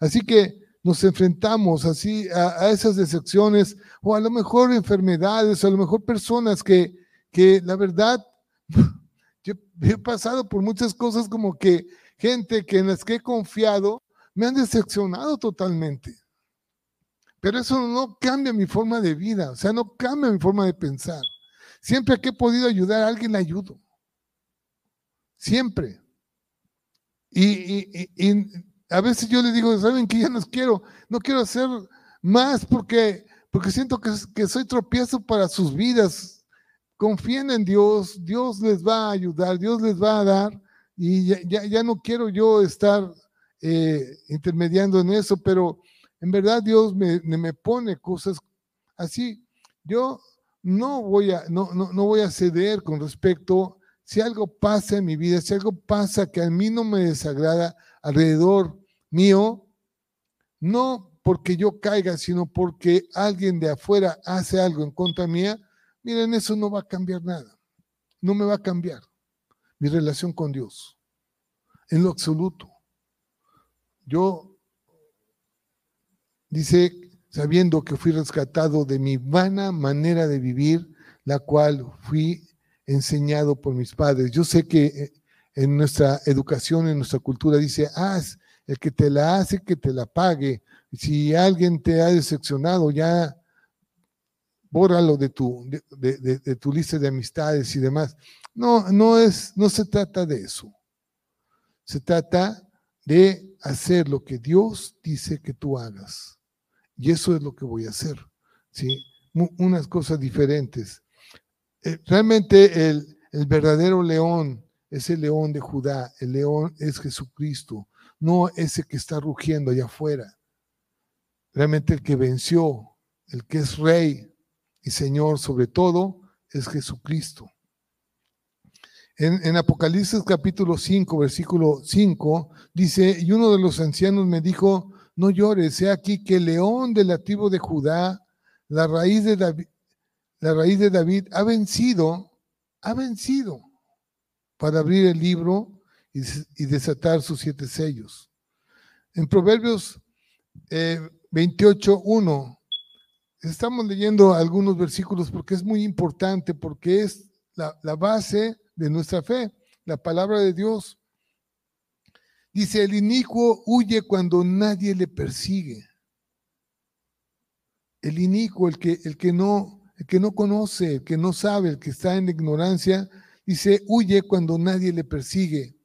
Así que nos enfrentamos así a, esas decepciones o a lo mejor enfermedades, a lo mejor personas que, que la verdad, [laughs] yo he pasado por muchas cosas como que gente que en las que he confiado me han decepcionado totalmente. Pero eso no cambia mi forma de vida, o sea, no cambia mi forma de pensar. Siempre que he podido ayudar a alguien, ayudo. Siempre. Y, a veces yo le digo, ¿saben que ya no quiero? No quiero hacer más porque, porque siento que, que soy tropiezo para sus vidas. Confíen en Dios, Dios les va a ayudar, Dios les va a dar. Y ya, ya, no quiero yo estar eh, intermediando en eso, pero en verdad Dios me, me pone cosas así. Yo no voy a, no, no, no voy a ceder con respecto si algo pasa en mi vida, si algo pasa que a mí no me desagrada alrededor mío, no porque yo caiga, sino porque alguien de afuera hace algo en contra mía, miren, eso no va a cambiar nada. No me va a cambiar mi relación con Dios, en lo absoluto. Yo, dice, sabiendo que fui rescatado de mi vana manera de vivir, la cual fui enseñado por mis padres. Yo sé que eh, en nuestra educación, en nuestra cultura, dice, haz, el que te la hace, que te la pague. Si alguien te ha decepcionado, ya bórralo de tu, de, tu lista de amistades y demás. No, no es, no se trata de eso. Se trata de hacer lo que Dios dice que tú hagas. Y eso es lo que voy a hacer. ¿sí? Unas cosas diferentes. Eh, realmente el, verdadero león es el león de Judá, el león es Jesucristo, no ese que está rugiendo allá afuera. Realmente el que venció, el que es rey y señor sobre todo, es Jesucristo. En, Apocalipsis capítulo 5, versículo 5, dice, y uno de los ancianos me dijo, no llores, he aquí que el león del tribu de Judá, la raíz de David, la raíz de David, ha vencido, ha vencido para abrir el libro y, desatar sus siete sellos. En Proverbios 28, 1, estamos leyendo algunos versículos porque es muy importante, porque es la, base de nuestra fe, la palabra de Dios. Dice, el inicuo huye cuando nadie le persigue. El inicuo, el que, el que no el que no conoce, el que no sabe, el que está en ignorancia, dice, huye cuando nadie le persigue.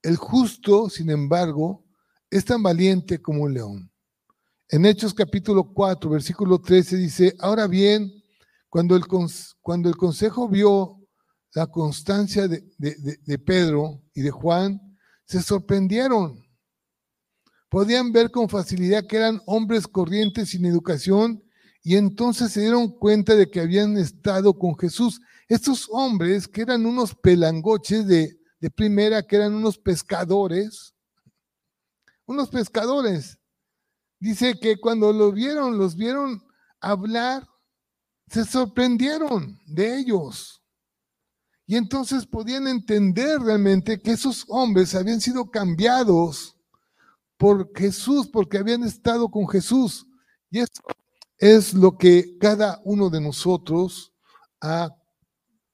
El justo, sin embargo, es tan valiente como un león. En Hechos capítulo 4, versículo 13 dice, ahora bien, cuando el, cuando el consejo vio la constancia de, de Pedro y de Juan, se sorprendieron. Podían ver con facilidad que eran hombres corrientes sin educación y entonces se dieron cuenta de que habían estado con Jesús. Estos hombres que eran unos pelangoches de, de primera, que eran unos pescadores, unos pescadores. Dice que cuando los vieron, los vieron hablar, se sorprendieron de ellos. Y entonces podían entender realmente que esos hombres habían sido cambiados por Jesús, porque habían estado con Jesús. Y esto es lo que cada uno de nosotros ha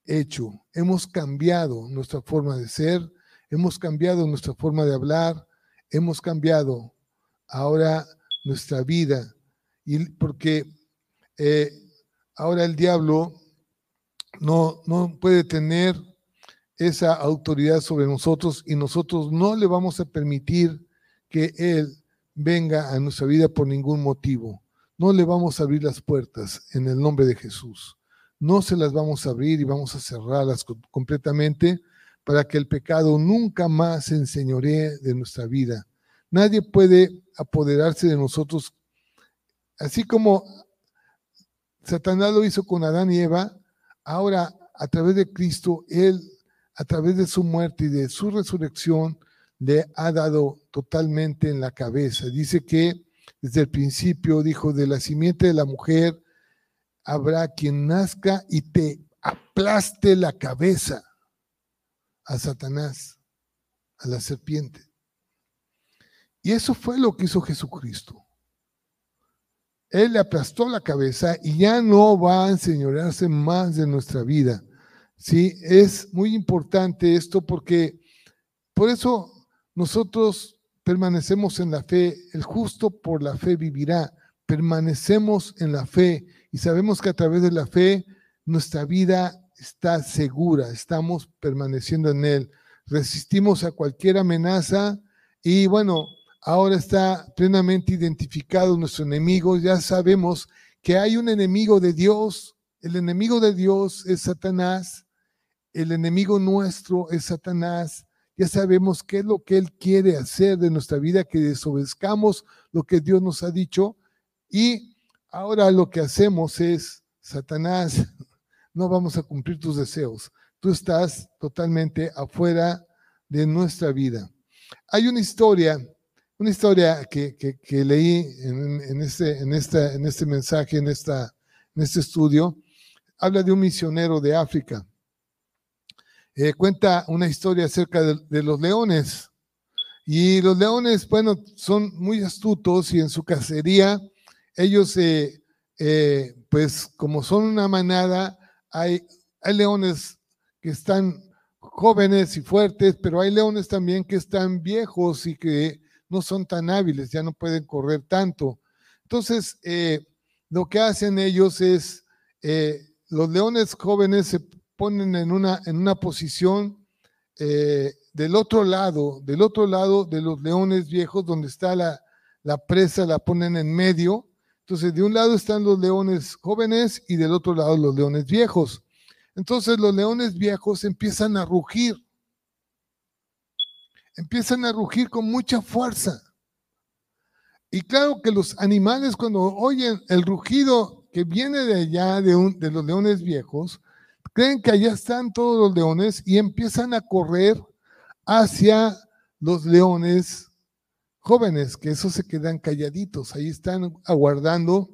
hecho. Hemos cambiado nuestra forma de ser, hemos cambiado nuestra forma de hablar, hemos cambiado ahora nuestra vida. Y porque eh, ahora el diablo no, no puede tener esa autoridad sobre nosotros y nosotros no le vamos a permitir que él venga a nuestra vida por ningún motivo. No le vamos a abrir las puertas en el nombre de Jesús. No se las vamos a abrir y vamos a cerrarlas completamente para que el pecado nunca más se enseñoree de nuestra vida. Nadie puede apoderarse de nosotros, así como Satanás lo hizo con Adán y Eva, ahora a través de Cristo, Él, a través de su muerte y de su resurrección, le ha dado totalmente en la cabeza. Dice que desde el principio dijo, de la simiente de la mujer habrá quien nazca y te aplaste la cabeza a Satanás, a la serpiente. Y eso fue lo que hizo Jesucristo. Él le aplastó la cabeza y ya no va a enseñorearse más de nuestra vida. Sí, es muy importante esto porque por eso nosotros permanecemos en la fe, el justo por la fe vivirá, permanecemos en la fe y sabemos que a través de la fe nuestra vida está segura, estamos permaneciendo en él, resistimos a cualquier amenaza y bueno, ahora está plenamente identificado nuestro enemigo, ya sabemos que hay un enemigo de Dios, el enemigo de Dios es Satanás, el enemigo nuestro es Satanás, ya sabemos qué es lo que Él quiere hacer de nuestra vida, que desobedezcamos lo que Dios nos ha dicho. Y ahora lo que hacemos es, Satanás, [laughs] no vamos a cumplir tus deseos. Tú estás totalmente afuera de nuestra vida. Hay una historia, una historia que, leí en, este, en, esta, en este mensaje, en, esta, en este estudio. Habla de un misionero de África eh, cuenta una historia acerca de, los leones. Y los leones, bueno, son muy astutos y en su cacería, ellos, eh, eh, pues como son una manada, hay, hay leones que están jóvenes y fuertes, pero hay leones también que están viejos y que no son tan hábiles, ya no pueden correr tanto. Entonces, lo que hacen ellos es, los leones jóvenes se ponen en una, en una posición eh, del otro lado, del otro lado de los leones viejos, donde está la, la presa, la ponen en medio. Entonces, de un lado están los leones jóvenes y del otro lado los leones viejos. Entonces, los leones viejos empiezan a rugir. Empiezan a rugir con mucha fuerza. Y claro que los animales cuando oyen el rugido que viene de allá de, un, de los leones viejos, creen que allá están todos los leones y empiezan a correr hacia los leones jóvenes, que esos se quedan calladitos, ahí están aguardando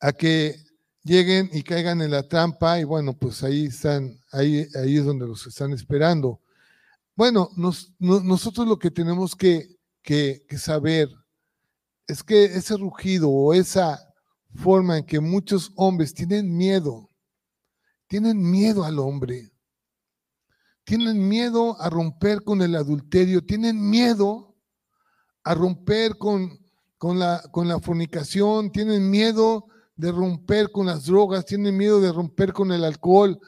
a que lleguen y caigan en la trampa y bueno, pues ahí están, ahí, ahí es donde los están esperando. Bueno, nosotros lo que tenemos que, saber es que ese rugido o esa forma en que muchos hombres tienen miedo tienen miedo al hombre. Tienen miedo a romper con el adulterio. Tienen miedo a romper con, con, la, con la fornicación. Tienen miedo de romper con las drogas. Tienen miedo de romper con el alcohol.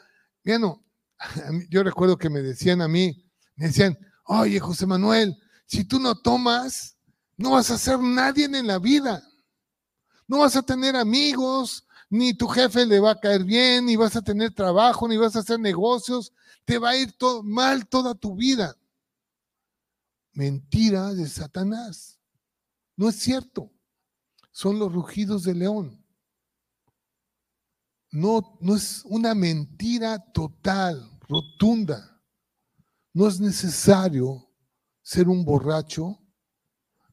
Bueno, [laughs] yo recuerdo que me decían a mí, me decían, oye, José Manuel, si tú no tomas, no vas a ser nadie en la vida. No vas a tener amigos, ni tu jefe le va a caer bien, ni vas a tener trabajo, ni vas a hacer negocios. Te va a ir mal toda tu vida. Mentira de Satanás. No es cierto. Son los rugidos de león. No, no es una mentira total, rotunda. No es necesario ser un borracho,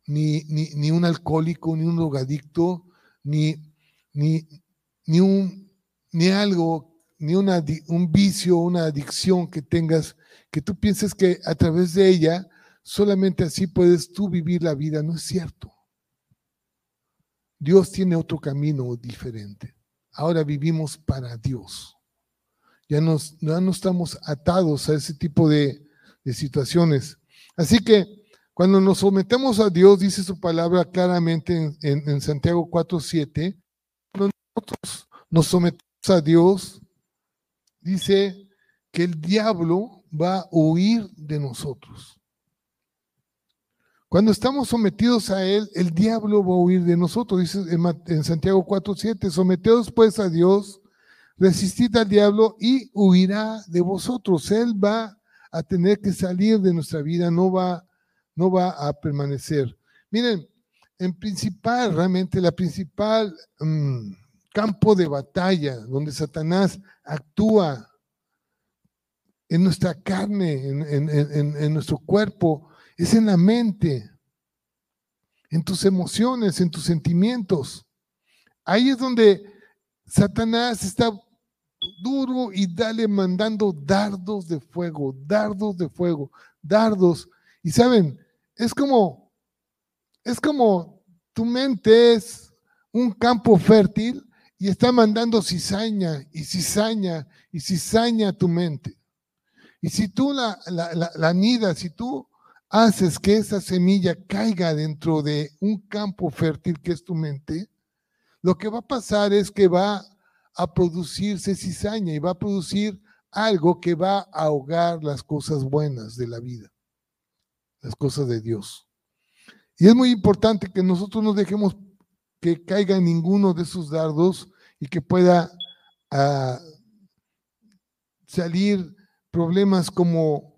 ni, ni, un alcohólico, ni un drogadicto, ni, ni, ni, un, ni algo, ni una, un vicio, una adicción que tengas, que tú pienses que a través de ella solamente así puedes tú vivir la vida. No es cierto. Dios tiene otro camino diferente. Ahora vivimos para Dios. Ya, nos, no estamos atados a ese tipo de, situaciones. Así que cuando nos sometemos a Dios, dice su palabra claramente en, en, en Santiago 4.7, cuando nosotros nos sometemos a Dios, dice que el diablo va a huir de nosotros. Cuando estamos sometidos a Él, el diablo va a huir de nosotros. Dice en Santiago 4:7, someteos pues a Dios, resistid al diablo y huirá de vosotros. Él va a tener que salir de nuestra vida, no va, no va a permanecer. Miren, en principal, realmente la principal mm, campo de batalla donde Satanás actúa en nuestra carne, en nuestro cuerpo, es en la mente, en tus emociones, en tus sentimientos. Ahí es donde Satanás está duro y dale mandando dardos de fuego, dardos de fuego, dardos. Y saben, es como, es como tu mente es un campo fértil y está mandando cizaña y cizaña y cizaña tu mente. Y si tú la, la, la, si tú haces que esa semilla caiga dentro de un campo fértil que es tu mente, lo que va a pasar es que va a producirse cizaña y va a producir algo que va a ahogar las cosas buenas de la vida, las cosas de Dios. Y es muy importante que nosotros no dejemos que caiga ninguno de esos dardos y que pueda ah, salir problemas como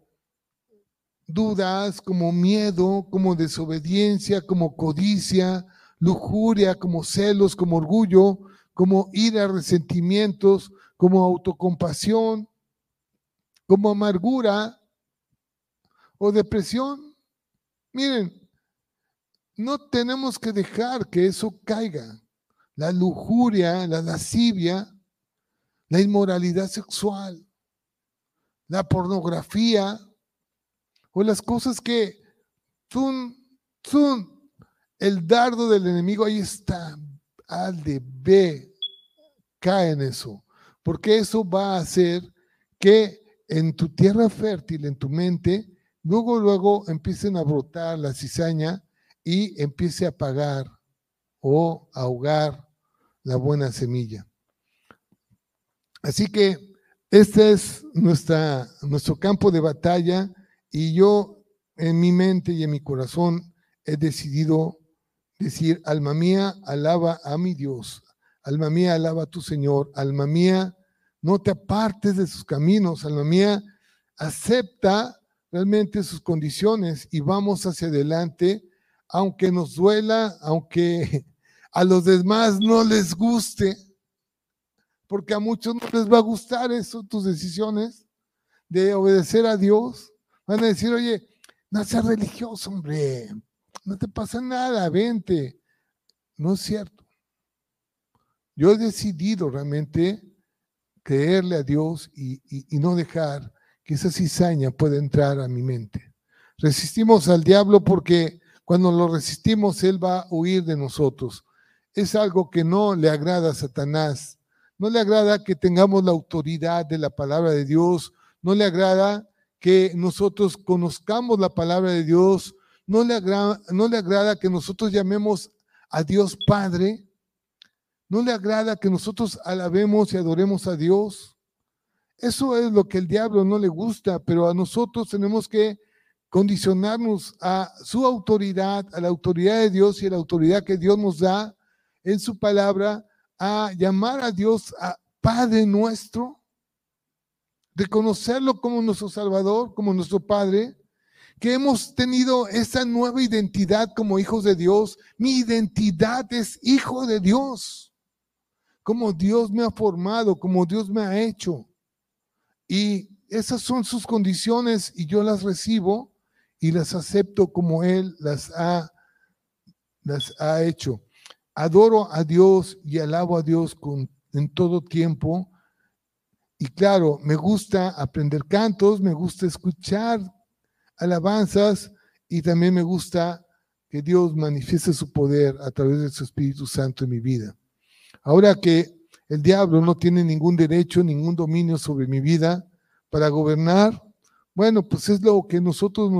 dudas, como miedo, como desobediencia, como codicia, lujuria, como celos, como orgullo, como ira, resentimientos, como autocompasión, como amargura o depresión. Miren, no tenemos que dejar que eso caiga. La lujuria, la lascivia, la inmoralidad sexual, la pornografía, o las cosas que son, son el dardo del enemigo, ahí está, al de B, cae en eso, porque eso va a hacer que en tu tierra fértil, en tu mente, luego, luego empiecen a brotar la cizaña y empiece a apagar o ahogar la buena semilla. Así que este es nuestra, nuestro campo de batalla y yo en mi mente y en mi corazón he decidido decir, alma mía, alaba a mi Dios, alma mía, alaba a tu Señor, alma mía, no te apartes de sus caminos, alma mía, acepta realmente sus condiciones y vamos hacia adelante, aunque nos duela, aunque a los demás no les guste, porque a muchos no les va a gustar eso, tus decisiones de obedecer a Dios. Van a decir, oye, no seas religioso, hombre, no te pasa nada, vente. No es cierto. Yo he decidido realmente creerle a Dios y, no dejar que esa cizaña pueda entrar a mi mente. Resistimos al diablo porque cuando lo resistimos, Él va a huir de nosotros. Es algo que no le agrada a Satanás. No le agrada que tengamos la autoridad de la palabra de Dios. No le agrada que nosotros conozcamos la palabra de Dios, no le, agrada, no le agrada que nosotros llamemos a Dios Padre, no le agrada que nosotros alabemos y adoremos a Dios. Eso es lo que el diablo no le gusta, pero a nosotros tenemos que condicionarnos a su autoridad, a la autoridad de Dios y a la autoridad que Dios nos da en su palabra, a llamar a Dios a Padre nuestro, reconocerlo como nuestro Salvador, como nuestro Padre, que hemos tenido esa nueva identidad como hijos de Dios. Mi identidad es hijo de Dios, como Dios me ha formado, como Dios me ha hecho. Y esas son sus condiciones y yo las recibo y las acepto como Él las ha, las ha hecho. Adoro a Dios y alabo a Dios con, en todo tiempo. Y claro, me gusta aprender cantos, me gusta escuchar alabanzas y también me gusta que Dios manifieste su poder a través de su Espíritu Santo en mi vida. Ahora que el diablo no tiene ningún derecho, ningún dominio sobre mi vida para gobernar, bueno, pues es lo que nosotros,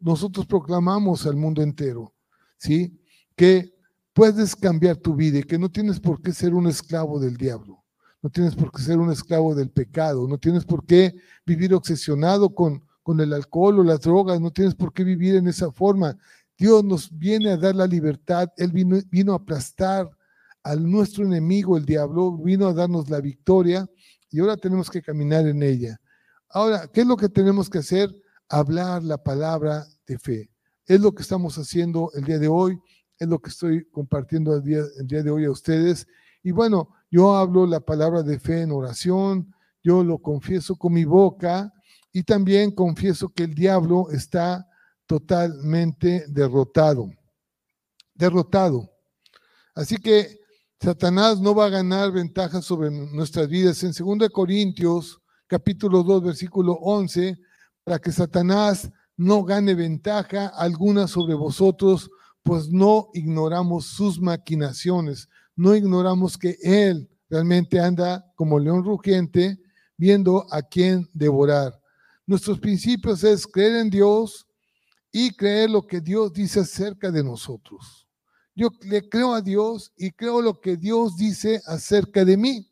nosotros, proclamamos al mundo entero, ¿sí? Que puedes cambiar tu vida y que no tienes por qué ser un esclavo del diablo, no tienes por qué ser un esclavo del pecado, no tienes por qué vivir obsesionado con, con el alcohol o las drogas, no tienes por qué vivir en esa forma. Dios nos viene a dar la libertad, Él vino, vino a aplastar al nuestro enemigo, el diablo, vino a darnos la victoria y ahora tenemos que caminar en ella. Ahora, ¿qué es lo que tenemos que hacer? Hablar la palabra de fe. Es lo que estamos haciendo el día de hoy, es lo que estoy compartiendo el día, el día de hoy a ustedes. Y bueno, yo hablo la palabra de fe en oración, yo lo confieso con mi boca, y también confieso que el diablo está totalmente derrotado. Derrotado. Así que Satanás no va a ganar ventaja sobre nuestras vidas. En 2 Corintios, capítulo 2, versículo 11, para que Satanás no gane ventaja alguna sobre vosotros, pues no ignoramos sus maquinaciones, no ignoramos que él realmente anda como león rugiente, viendo a quién devorar. Nuestros principios es creer en Dios y creer lo que Dios dice acerca de nosotros. Yo le creo a Dios y creo lo que Dios dice acerca de mí.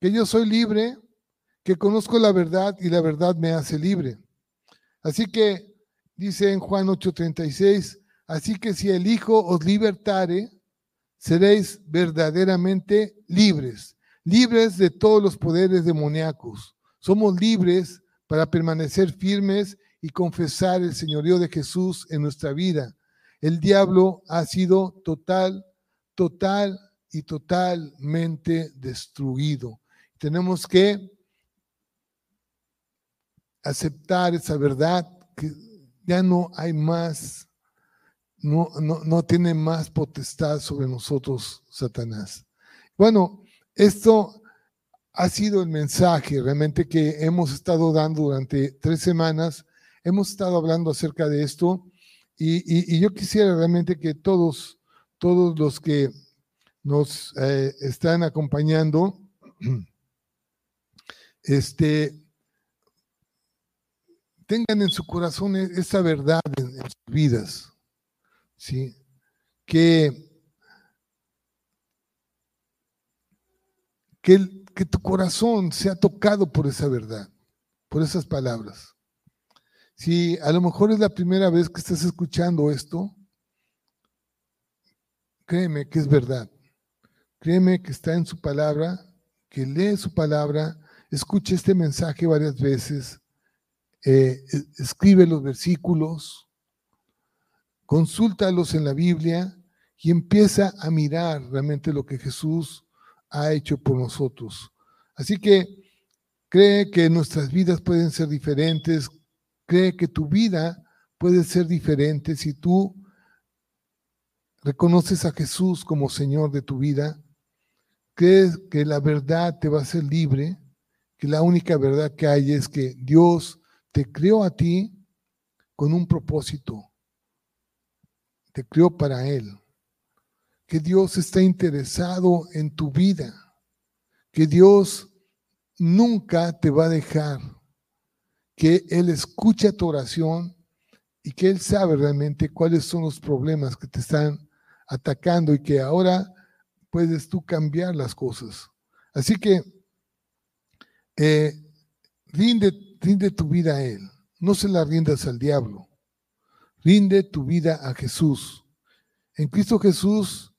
Que yo soy libre, que conozco la verdad y la verdad me hace libre. Así que dice en Juan 8:36, así que si el Hijo os libertare, seréis verdaderamente libres, libres de todos los poderes demoníacos. Somos libres para permanecer firmes y confesar el señorío de Jesús en nuestra vida. El diablo ha sido total, total y totalmente destruido. Tenemos que aceptar esa verdad que ya no hay más, no, no, no tiene más potestad sobre nosotros, Satanás. Bueno, esto ha sido el mensaje realmente que hemos estado dando durante tres semanas. Hemos estado hablando acerca de esto y, yo quisiera realmente que todos, todos los que nos eh, están acompañando, [clears throat] este, tengan en su corazón e-, esa verdad en, sus vidas, ¿sí? Que, que el, que tu corazón sea tocado por esa verdad, por esas palabras. Si a lo mejor es la primera vez que estás escuchando esto, créeme que es verdad. Créeme que está en su palabra, que lee su palabra, escuche este mensaje varias veces, eh, escribe los versículos, consúltalos en la Biblia y empieza a mirar realmente lo que Jesús ha hecho por nosotros. Así que cree que nuestras vidas pueden ser diferentes, cree que tu vida puede ser diferente si tú reconoces a Jesús como Señor de tu vida, crees que la verdad te va a hacer libre, que la única verdad que hay es que Dios te creó a ti con un propósito, te creó para Él que Dios está interesado en tu vida, que Dios nunca te va a dejar, que Él escucha tu oración y que Él sabe realmente cuáles son los problemas que te están atacando y que ahora puedes tú cambiar las cosas. Así que eh, rinde, rinde tu vida a Él, no se la rindas al diablo. Rinde tu vida a Jesús. En Cristo Jesús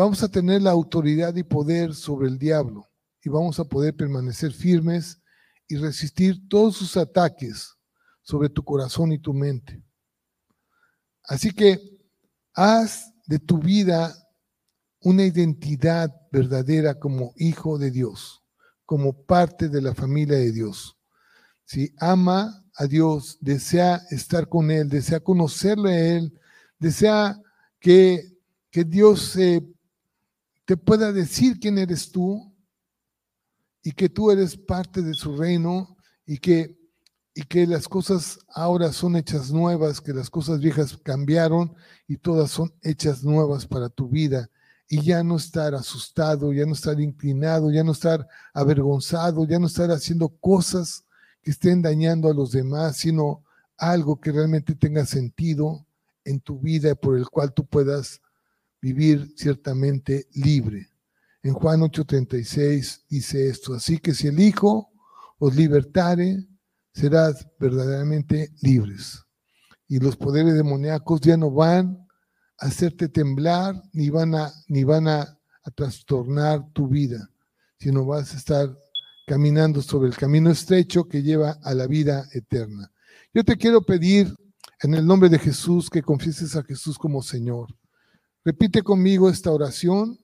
vamos a tener la autoridad y poder sobre el diablo y vamos a poder permanecer firmes y resistir todos sus ataques sobre tu corazón y tu mente. Así que haz de tu vida una identidad verdadera como hijo de Dios, como parte de la familia de Dios. Si ama a Dios, desea estar con Él, desea conocerle a Él, desea que, que Dios te pueda decir quién eres tú y que tú eres parte de su reino y que, y que las cosas ahora son hechas nuevas, que las cosas viejas cambiaron y todas son hechas nuevas para tu vida. Y ya no estar asustado, ya no estar inclinado, ya no estar avergonzado, ya no estar haciendo cosas que estén dañando a los demás, sino algo que realmente tenga sentido en tu vida por el cual tú puedas vivir ciertamente libre. En Juan 8:36 dice esto, así que si el Hijo os libertare, serás verdaderamente libres. Y los poderes demoníacos ya no van hacerte temblar, ni van a, ni van a, trastornar tu vida, sino vas a estar caminando sobre el camino estrecho que lleva a la vida eterna. Yo te quiero pedir en el nombre de Jesús que confieses a Jesús como Señor. Repite conmigo esta oración,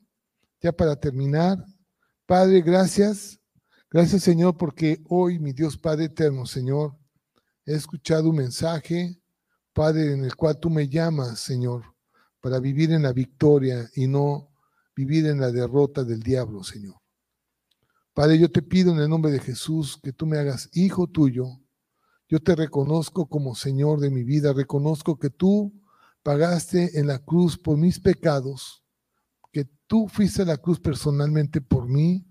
ya para terminar. Padre, gracias. Gracias Señor porque hoy, mi Dios Padre eterno, Señor, he escuchado un mensaje, Padre, en el cual tú me llamas, Señor para vivir en la victoria y no vivir en la derrota del diablo, Señor. Padre, yo te pido en el nombre de Jesús que tú me hagas hijo tuyo. Yo te reconozco como Señor de mi vida, reconozco que tú pagaste en la cruz por mis pecados, que tú fuiste a la cruz personalmente por mí.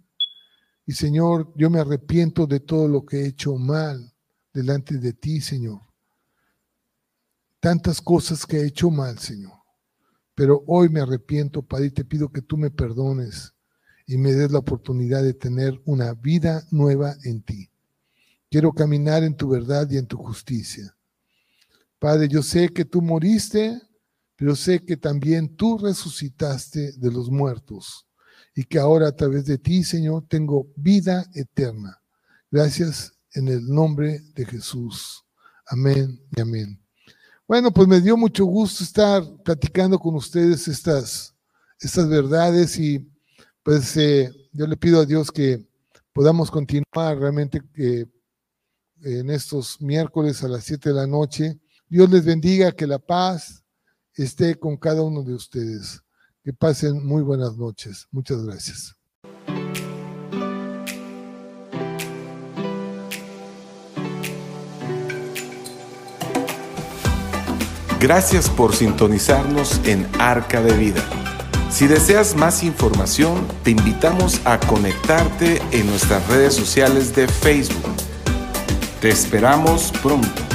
Y Señor, yo me arrepiento de todo lo que he hecho mal delante de ti, Señor. Tantas cosas que he hecho mal, Señor. Pero hoy me arrepiento, Padre, y te pido que tú me perdones y me des la oportunidad de tener una vida nueva en ti. Quiero caminar en tu verdad y en tu justicia. Padre, yo sé que tú moriste, pero sé que también tú resucitaste de los muertos y que ahora a través de ti, Señor, tengo vida eterna. Gracias en el nombre de Jesús. Amén y amén. Bueno, pues me dio mucho gusto estar platicando con ustedes estas, estas verdades y pues eh, yo le pido a Dios que podamos continuar realmente eh, en estos miércoles a las 7 de la noche. Dios les bendiga, que la paz esté con cada uno de ustedes. Que pasen muy buenas noches. Muchas gracias. Gracias por sintonizarnos en Arca de Vida. Si deseas más información, te invitamos a conectarte en nuestras redes sociales de Facebook. Te esperamos pronto.